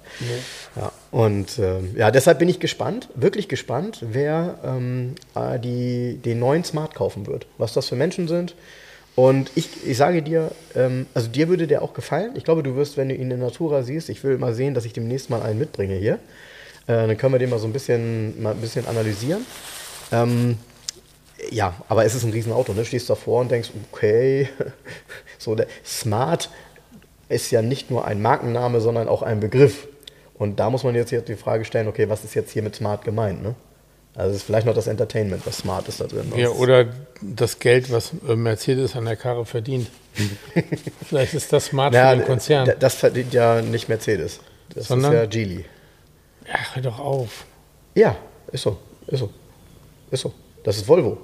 Ja, und ähm, ja, deshalb bin ich gespannt, wirklich gespannt, wer ähm, äh, die, den neuen Smart kaufen wird. Was das für Menschen sind. Und ich, ich sage dir, ähm, also dir würde der auch gefallen. Ich glaube, du wirst, wenn du ihn in Natura siehst, ich will mal sehen, dass ich demnächst mal einen mitbringe hier. Äh, dann können wir den mal so ein bisschen, mal ein bisschen analysieren. Ähm, ja, aber es ist ein Riesenauto, ne? Stehst davor und denkst, okay, so der Smart ist ja nicht nur ein Markenname, sondern auch ein Begriff. Und da muss man jetzt, die Frage stellen, okay, was ist jetzt hier mit Smart gemeint, ne? Also es ist vielleicht noch das Entertainment, was Smart ist da drin. Ja, oder das Geld, was äh, Mercedes an der Karre verdient. Vielleicht ist das smart ja, für den Konzern. Das verdient ja nicht Mercedes. Das Sondern? ist ja Geely. Ach, hör doch auf. Ja, ist so, ist so, ist so. Das ist Volvo.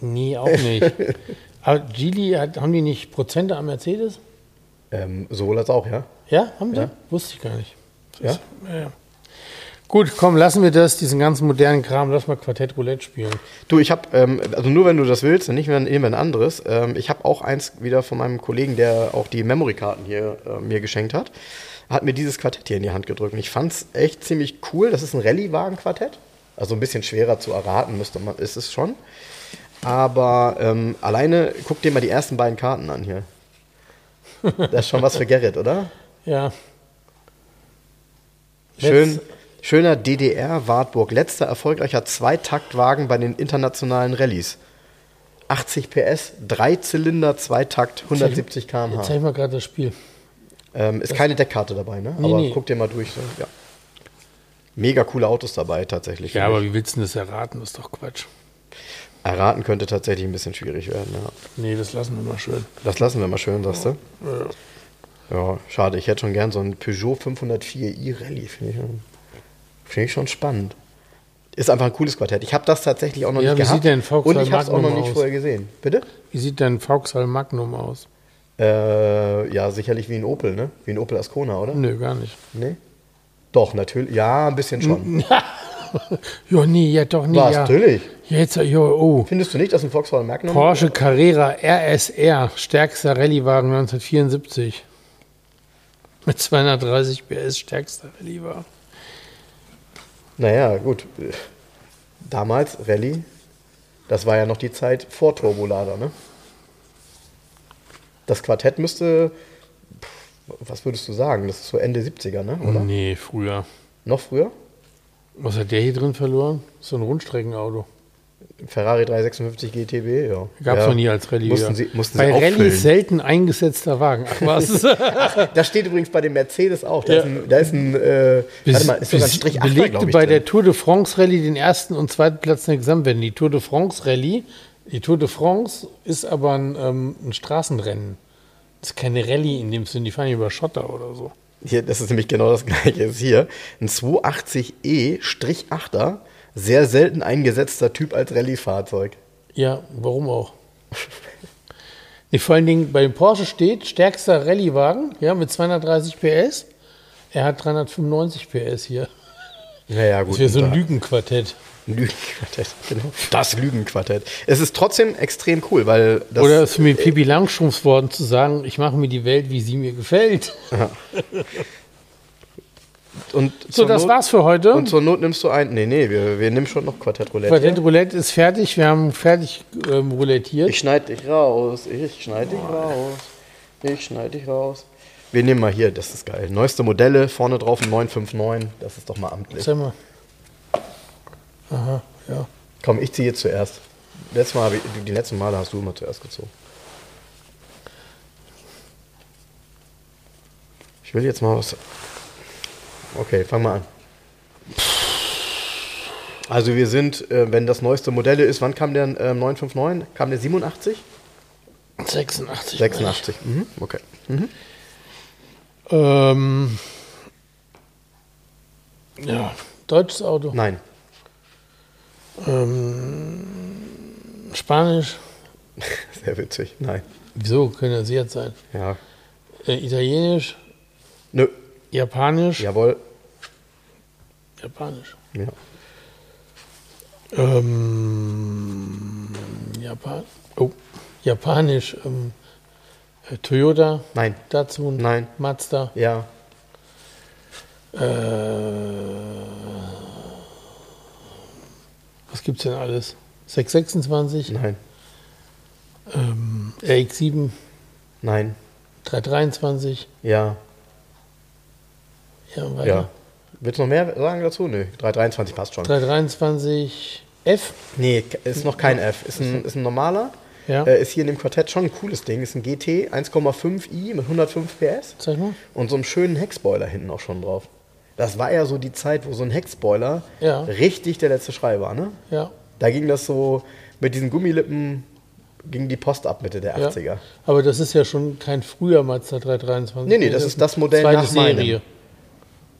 Nee, auch nicht. Aber Geely, hat, haben die nicht Prozente am Mercedes? Ähm, sowohl als auch, ja. Ja, haben sie? Ja. Wusste ich gar nicht. Ja? Ja, ja. Gut, komm, lassen wir das, diesen ganzen modernen Kram, lass mal Quartett Roulette spielen. Du, ich habe, ähm, also nur wenn du das willst, und nicht mehr ein anderes. Ähm, ich habe auch eins wieder von meinem Kollegen, der auch die Memory-Karten hier äh, mir geschenkt hat, hat mir dieses Quartett hier in die Hand gedrückt. Und ich fand es echt ziemlich cool. Das ist ein Rallye-Wagen-Quartett. Also ein bisschen schwerer zu erraten müsste man, ist es schon. Aber ähm, alleine, guck dir mal die ersten beiden Karten an hier. Das ist schon was für Gerrit, oder? Ja. Schön, Letz- schöner DDR-Wartburg. Letzter erfolgreicher Zweitaktwagen bei den internationalen Rallyes. 80 PS, Dreizylinder, Zweitakt, 170 Jetzt km/h. zeig mal gerade das Spiel. Ähm, ist keine Deckkarte dabei, ne? Nee, aber nee. guck dir mal durch. So. Ja. Mega coole Autos dabei, tatsächlich. Ja, aber ich. wie willst du denn das erraten? Das ist doch Quatsch. Erraten könnte tatsächlich ein bisschen schwierig werden. Ja. Nee, das lassen wir mal schön. Das lassen wir mal schön, sagst du? Ja. Ja, schade. Ich hätte schon gern so einen Peugeot 504i Rallye. Finde ich, finde ich schon spannend. Ist einfach ein cooles Quartett. Ich habe das tatsächlich auch noch Ja, nicht wie gehabt. sieht denn Vauxhall Und ich habe es auch noch nicht aus? vorher gesehen. Bitte? Wie sieht dein Vauxhall Magnum aus? Äh, ja, sicherlich wie ein Opel, ne? Wie ein Opel Ascona, oder? Nö, gar nicht. Nee? Doch, natürlich. Ja, ein bisschen schon. Ja, nee, ja doch, nee, Was, ja. natürlich. Jetzt, jo, oh. Findest du nicht, dass ein Volkswagen Magnum Porsche Carrera RSR, stärkster Rallyewagen 1974. Mit 230 PS, stärkster Rallyewagen. Naja, gut. Damals, Rallye, das war ja noch die Zeit vor Turbolader, ne? Das Quartett müsste, was würdest du sagen? Das ist so Ende 70er, ne? Oder? Nee, früher. Noch früher? Was hat der hier drin verloren? So ein Rundstreckenauto. Ferrari 356 GTB, ja. Gab es ja. noch nie als Rallye. Mussten sie, mussten Bei sie Rallye auffüllen. selten eingesetzter Wagen. Ach was? Das steht übrigens bei dem Mercedes auch. Da Ja. ist ein, da ist ein äh, warte mal, ist sogar ein Strich 8 belegte ich. bei drin. der Tour de France Rallye den ersten und zweiten Platz in der Gesamtwertung. Die Tour de France Rallye, die Tour de France ist aber ein, ähm, ein Straßenrennen. Das ist keine Rallye in dem Sinne, die fahren über Schotter oder so. Hier, das ist nämlich genau das gleiche. Das ist hier ein 280e-8er, sehr selten eingesetzter Typ als Rallye-Fahrzeug. Ja, warum auch? nee, vor allen Dingen bei dem Porsche steht stärkster Rallye-Wagen, ja, mit 230 PS. Er hat 395 PS hier. Naja, gut. Das wäre so ein Lügenquartett. Lügenquartett, genau. Das Lügenquartett. Es ist trotzdem extrem cool, weil das. Oder es mit Pippi Langstrumpfs Worten zu sagen, ich mache mir die Welt, wie sie mir gefällt. und So, das Not, war's für heute. Und zur Not nimmst du ein. Nee, nee, wir, wir nehmen schon noch Quartett Roulette. Quartett Roulette ist fertig. Wir haben fertig ähm, roulettiert. Ich schneid dich raus, ich schneid dich raus, ich schneid dich raus. Wir nehmen mal hier, das ist geil. Neueste Modelle, vorne drauf ein 959, das ist doch mal amtlich. Sag mal. Aha, ja. Komm, ich ziehe jetzt zuerst. Letztes Mal, ich, die letzten Male hast du immer zuerst gezogen. Ich will jetzt mal was. Okay, fang mal an. Also wir sind, äh, wenn das neueste Modelle ist, wann kam der äh, 959? Kam der 87? 86. 86. Mhm, okay. Ähm, ja, deutsches Auto. Nein. Ähm, Spanisch. Sehr witzig. Nein. Wieso? Können ja sehr sein. Ja. Äh, Italienisch. Nö. Japanisch. Jawohl. Japanisch. Ja. Ähm, Japan. Oh, Japanisch. Ähm, äh, Toyota. Nein. Dazu. Nein. Mazda. Ja. Äh, was gibt's denn alles? 626, Nein. ähm, RX7, Nein. 323, Ja. Ja, weiter. Ja. Willst du noch mehr sagen dazu? Nö. 323 passt schon. 323 F, Nee, ist noch kein F. Ist ein, ist ein normaler. ja, Äh, ist hier in dem Quartett schon ein cooles Ding. Ist ein GT 1,5i mit 105 PS zeig mal. und so einem schönen Heckspoiler hinten auch schon drauf. Das war ja so die Zeit, wo so ein Heckspoiler Ja. richtig der letzte Schrei war, ne? Ja, Da ging das so mit diesen Gummilippen ging die Post ab Mitte der ja. 80er. Aber das ist ja schon kein früher Mazda 323. Nee, nee, das ist das Modell nach meinem.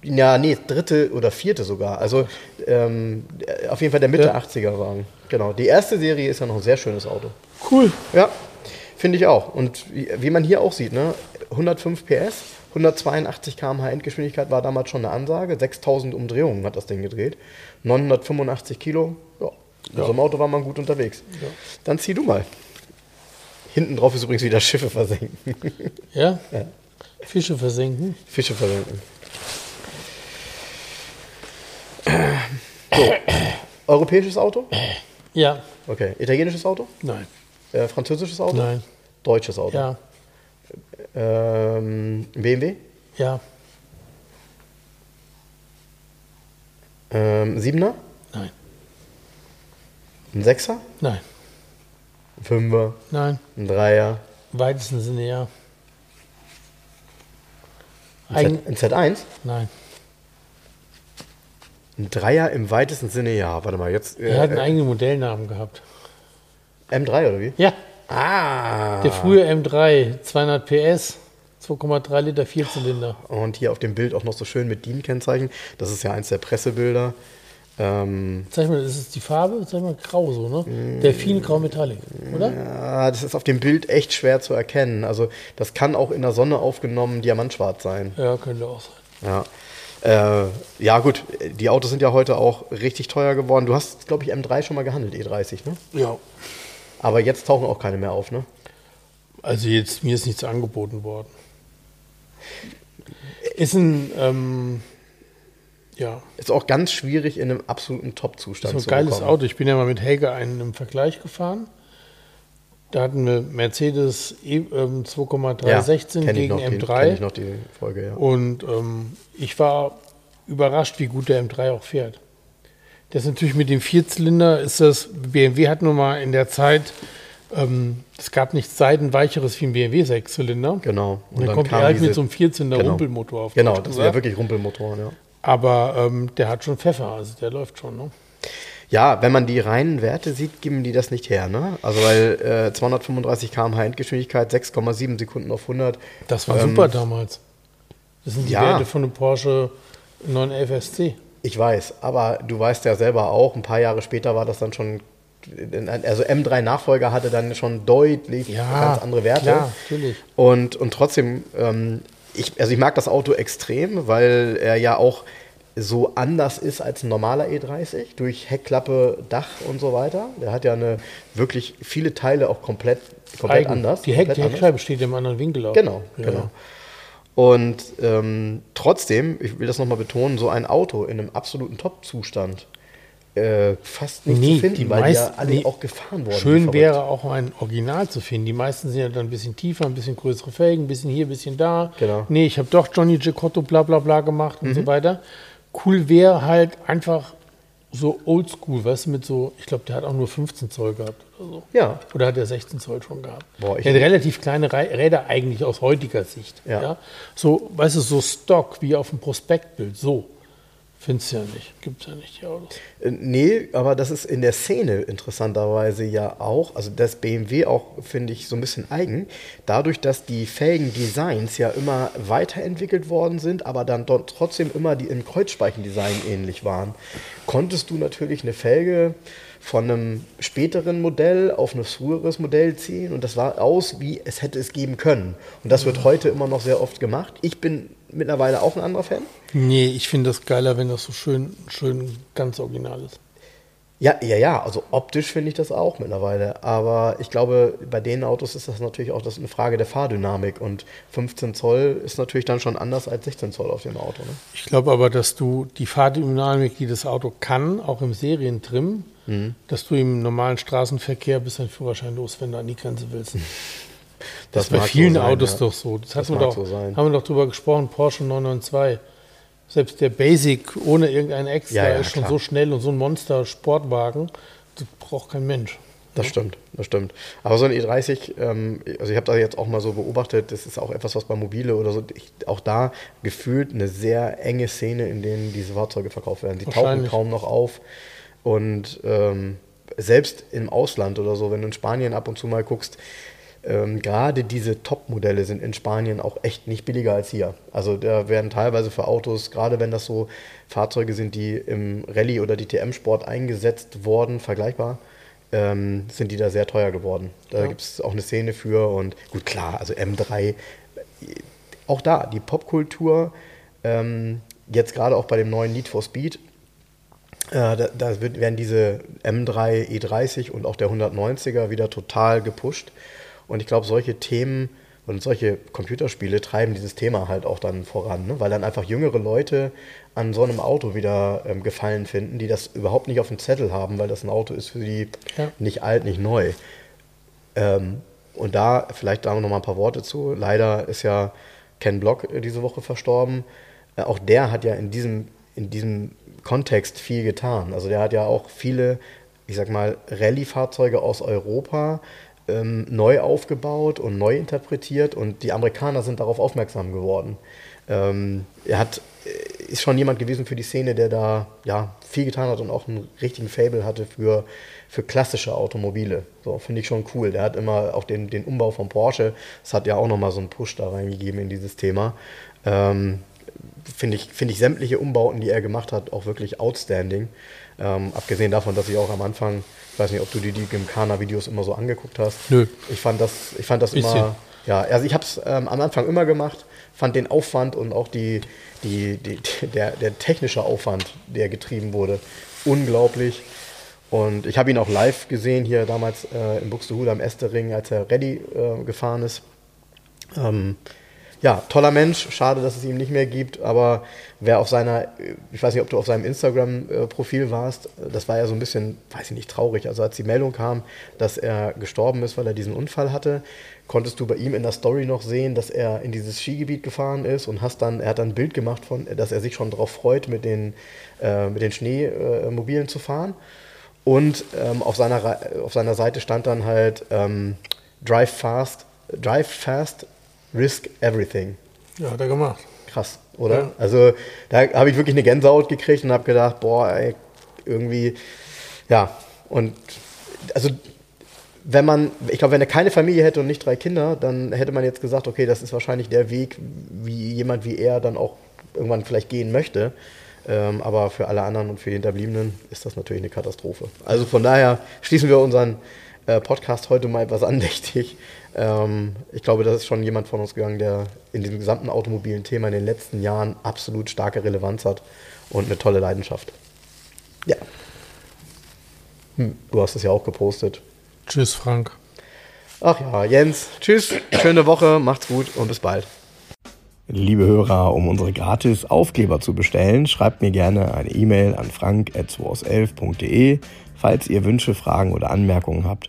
Ja, nee, dritte oder vierte sogar. Also ähm, auf jeden Fall der Mitte Ja. 80er Wagen. Genau. Die erste Serie ist ja noch ein sehr schönes Auto. Cool. Ja, finde ich auch. Und wie, man hier auch sieht, ne? 105 PS, 182 km/h Endgeschwindigkeit war damals schon eine Ansage. 6000 Umdrehungen hat das Ding gedreht. 985 Kilo. Ja, in so einem Auto war man gut unterwegs. Dann zieh du mal. Hinten drauf ist übrigens wieder Schiffe versenken. Ja? Fische versenken. Fische versenken. So. Europäisches Auto? Ja. Okay. Italienisches Auto? Nein. Äh, französisches Auto? Nein. Deutsches Auto? Ja. Ähm, BMW? Ja. Ähm, Siebener? Nein. Ein Sechser? Nein. Ein Fünfer? Nein. Ein Dreier? Im weitesten Sinne ja. Ein, Eigen Z, ein Z1? Nein. Ein Dreier im weitesten Sinne, ja. Warte mal, jetzt. Er hat einen Äh, eigenen Modellnamen gehabt. M3 oder wie? Ja. Ah! Der frühe M3, 200 PS, 2,3 Liter Vierzylinder. Und hier auf dem Bild auch noch so schön mit DIN-Kennzeichen. Das ist ja eins der Pressebilder. Ähm, Zeig mal, das ist die Farbe, zeig mal, grau so, ne? Delfin Grau Metallic, oder? ja, das ist auf dem Bild echt schwer zu erkennen. Also, das kann auch in der Sonne aufgenommen diamantschwarz sein. Ja, könnte auch sein. Ja. Äh, ja, gut, die Autos sind ja heute auch richtig teuer geworden. Du hast, glaube ich, M3 schon mal gehandelt, E30, ne? Ja. Aber jetzt tauchen auch keine mehr auf, ne? Also jetzt, mir ist nichts angeboten worden. Ist ein, ähm, ja, Ist auch ganz schwierig in einem absoluten ist Top-Zustand ein zu geiles bekommen. Auto. Ich bin ja mal mit Helge einen im Vergleich gefahren. Da hatten wir Mercedes E, ähm, 2,316 kenn ich gegen noch die, M3. kenn ich noch die Folge, ja. Und ähm, ich war überrascht, wie gut der M3 auch fährt. Das ist natürlich mit dem Vierzylinder, ist das, BMW hat nun mal in der Zeit, ähm, es gab nichts Seidenweicheres wie ein BMW Sechszylinder. Genau. Und dann, kommt er halt mit so einem Vierzylinder Genau. Rumpelmotor auf. Genau, das ja gesagt. wirklich Rumpelmotoren, ja. Aber ähm, der hat schon Pfeffer, also der läuft schon. Ne? Ja, wenn man die reinen Werte sieht, geben die das nicht her, ne? Also weil äh, 235 km/h Endgeschwindigkeit, 6,7 Sekunden auf 100. Das war Ähm, super damals. Das sind die ja. Werte von einem Porsche 911 SC. Ich weiß, aber du weißt ja selber auch, ein paar Jahre später war das dann schon, also M3 Nachfolger hatte dann schon deutlich Ja, ganz andere Werte. klar, natürlich. Und, und trotzdem, ähm, ich, also ich mag das Auto extrem, weil er ja auch so anders ist als ein normaler E30 durch Heckklappe, Dach und so weiter. Der hat ja eine wirklich viele Teile auch komplett, komplett Eigen. anders. Die, Heck, die. Heckscheibe steht im anderen Winkel auf. Genau, Ja. genau. Und ähm, trotzdem, ich will das nochmal betonen, so ein Auto in einem absoluten Top-Zustand äh, fast nicht Nee, zu finden, die weil die ja meisten- alle nee. auch gefahren wurden. Schön wäre auch ein Original zu finden. Die meisten sind ja dann ein bisschen tiefer, ein bisschen größere Felgen, ein bisschen hier, ein bisschen da. Genau. Mhm. Nee, ich habe doch Johnny Gicotto bla bla bla gemacht und so weiter. Cool wäre halt einfach so oldschool, weißt du, mit so, ich glaube, der hat auch nur 15 Zoll gehabt oder so. Ja. Oder hat er 16 Zoll schon gehabt? Boah, ich- der hat relativ kleine Räder eigentlich aus heutiger Sicht. Ja. So, weißt du, so Stock wie auf dem Prospektbild, so. Findest du ja nicht. Gibt es ja nicht, die Autos. Äh, Nee, aber das ist in der Szene interessanterweise ja auch, also das BMW auch, finde ich, so ein bisschen eigen, dadurch, dass die Felgendesigns ja immer weiterentwickelt worden sind, aber dann dort trotzdem immer die im Kreuzspeichendesign ähnlich waren, konntest du natürlich eine Felge von einem späteren Modell auf ein früheres Modell ziehen und das war aus, wie es hätte es geben können. Und das wird heute immer noch sehr oft gemacht. Ich bin mittlerweile auch ein anderer Fan. Nee, ich finde das geiler, wenn das so schön, schön ganz original ist. Ja, ja, ja, also optisch finde ich das auch mittlerweile. Aber ich glaube, bei den Autos ist das natürlich auch das eine Frage der Fahrdynamik. Und 15 Zoll ist natürlich dann schon anders als 16 Zoll auf dem Auto. Ne? Ich glaube aber, dass du die Fahrdynamik, die das Auto kann, auch im Serientrim, Mhm. dass du im normalen Straßenverkehr bis dein Führerschein los, wenn du an die Grenze willst. Das, ist bei mag so vielen sein, Autos ja. doch so. Das, Das wir mag doch, so sein. haben wir doch drüber gesprochen, Porsche 992. Selbst der Basic ohne irgendein Extra Ja, ja, ist schon klar. so schnell und so ein Monster-Sportwagen. Das braucht kein Mensch. Das stimmt, das stimmt. Aber so ein E30, ähm, also ich habe da jetzt auch mal so beobachtet, das ist auch etwas, was bei Mobile oder so, ich, auch da gefühlt eine sehr enge Szene, in denen diese Fahrzeuge verkauft werden. Die tauchen kaum noch auf. Und ähm, selbst im Ausland oder so, wenn du in Spanien ab und zu mal guckst, ähm, gerade diese Top-Modelle sind in Spanien auch echt nicht billiger als hier. Also da werden teilweise für Autos, gerade wenn das so Fahrzeuge sind, die im Rallye- oder DTM-Sport eingesetzt wurden, vergleichbar, ähm, sind die da sehr teuer geworden. Da Ja. gibt es auch eine Szene für und gut, klar, also M3, auch da, die Popkultur, ähm, jetzt gerade auch bei dem neuen Need for Speed, äh, da, da werden diese M3 E30 und auch der 190er wieder total gepusht. Und ich glaube, solche Themen und solche Computerspiele treiben dieses Thema halt auch dann voran, ne? weil dann einfach jüngere Leute an so einem Auto wieder ähm, Gefallen finden, die das überhaupt nicht auf dem Zettel haben, weil das ein Auto ist für die Ja. nicht alt, nicht neu. Ähm, und da vielleicht da noch mal ein paar Worte zu. Leider ist ja Ken Block äh, diese Woche verstorben. Äh, auch der hat ja in diesem, in diesem Kontext viel getan. Also der hat ja auch viele, ich sag mal, Rallye-Fahrzeuge aus Europa ähm, neu aufgebaut und neu interpretiert und die Amerikaner sind darauf aufmerksam geworden. Ähm, er hat, äh, ist schon jemand gewesen für die Szene, der da ja, viel getan hat und auch einen richtigen Fable hatte für, für klassische Automobile. So, finde ich schon cool. Der hat immer auch den, den Umbau von Porsche, das hat ja auch nochmal so einen Push da reingegeben in dieses Thema. Ähm, finde ich, finde ich sämtliche Umbauten, die er gemacht hat, auch wirklich outstanding. Ähm, abgesehen davon, dass ich auch am Anfang, ich weiß nicht, ob du dir die Gymkhana-Videos immer so angeguckt hast. Nö. Ich fand das, ich fand das Bisschen. immer, ja, also ich habe es ähm, am Anfang immer gemacht, fand den Aufwand und auch die, die, die, der, der technische Aufwand, der getrieben wurde, unglaublich. Und ich habe ihn auch live gesehen, hier damals äh, in Buxtehude am Estering, als er Ready äh, gefahren ist. Ähm, ja, toller Mensch. Schade, dass es ihn nicht mehr gibt. Aber wer auf seiner, ich weiß nicht, ob du auf seinem Instagram-Profil warst, das war ja so ein bisschen, weiß ich nicht, traurig. Also als die Meldung kam, dass er gestorben ist, weil er diesen Unfall hatte, konntest du bei ihm in der Story noch sehen, dass er in dieses Skigebiet gefahren ist und hast dann, er hat dann ein Bild gemacht von, dass er sich schon darauf freut, mit den, äh, mit den Schneemobilen zu fahren. Und ähm, auf, seiner, auf seiner Seite stand dann halt ähm, Drive fast, Drive fast, risk everything. Ja, hat er gemacht. Krass, oder? Ja. Also da habe ich wirklich eine Gänsehaut gekriegt und habe gedacht, boah, ey, irgendwie, ja. Und also wenn man, ich glaube, wenn er keine Familie hätte und nicht drei Kinder, dann hätte man jetzt gesagt, okay, das ist wahrscheinlich der Weg, wie jemand wie er dann auch irgendwann vielleicht gehen möchte. Ähm, aber für alle anderen und für die Hinterbliebenen ist das natürlich eine Katastrophe. Also von daher schließen wir unseren äh, Podcast heute mal etwas andächtig. Ähm, ich glaube, das ist schon jemand von uns gegangen, der in diesem gesamten automobilen Thema in den letzten Jahren absolut starke Relevanz hat und eine tolle Leidenschaft. Ja. Hm, du hast es ja auch gepostet. Tschüss, Frank. Ach ja, Jens, tschüss, schöne Woche, macht's gut und bis bald. Liebe Hörer, um unsere gratis Aufkleber zu bestellen, schreibt mir gerne eine E-Mail an frank.211.de. Falls ihr Wünsche, Fragen oder Anmerkungen habt,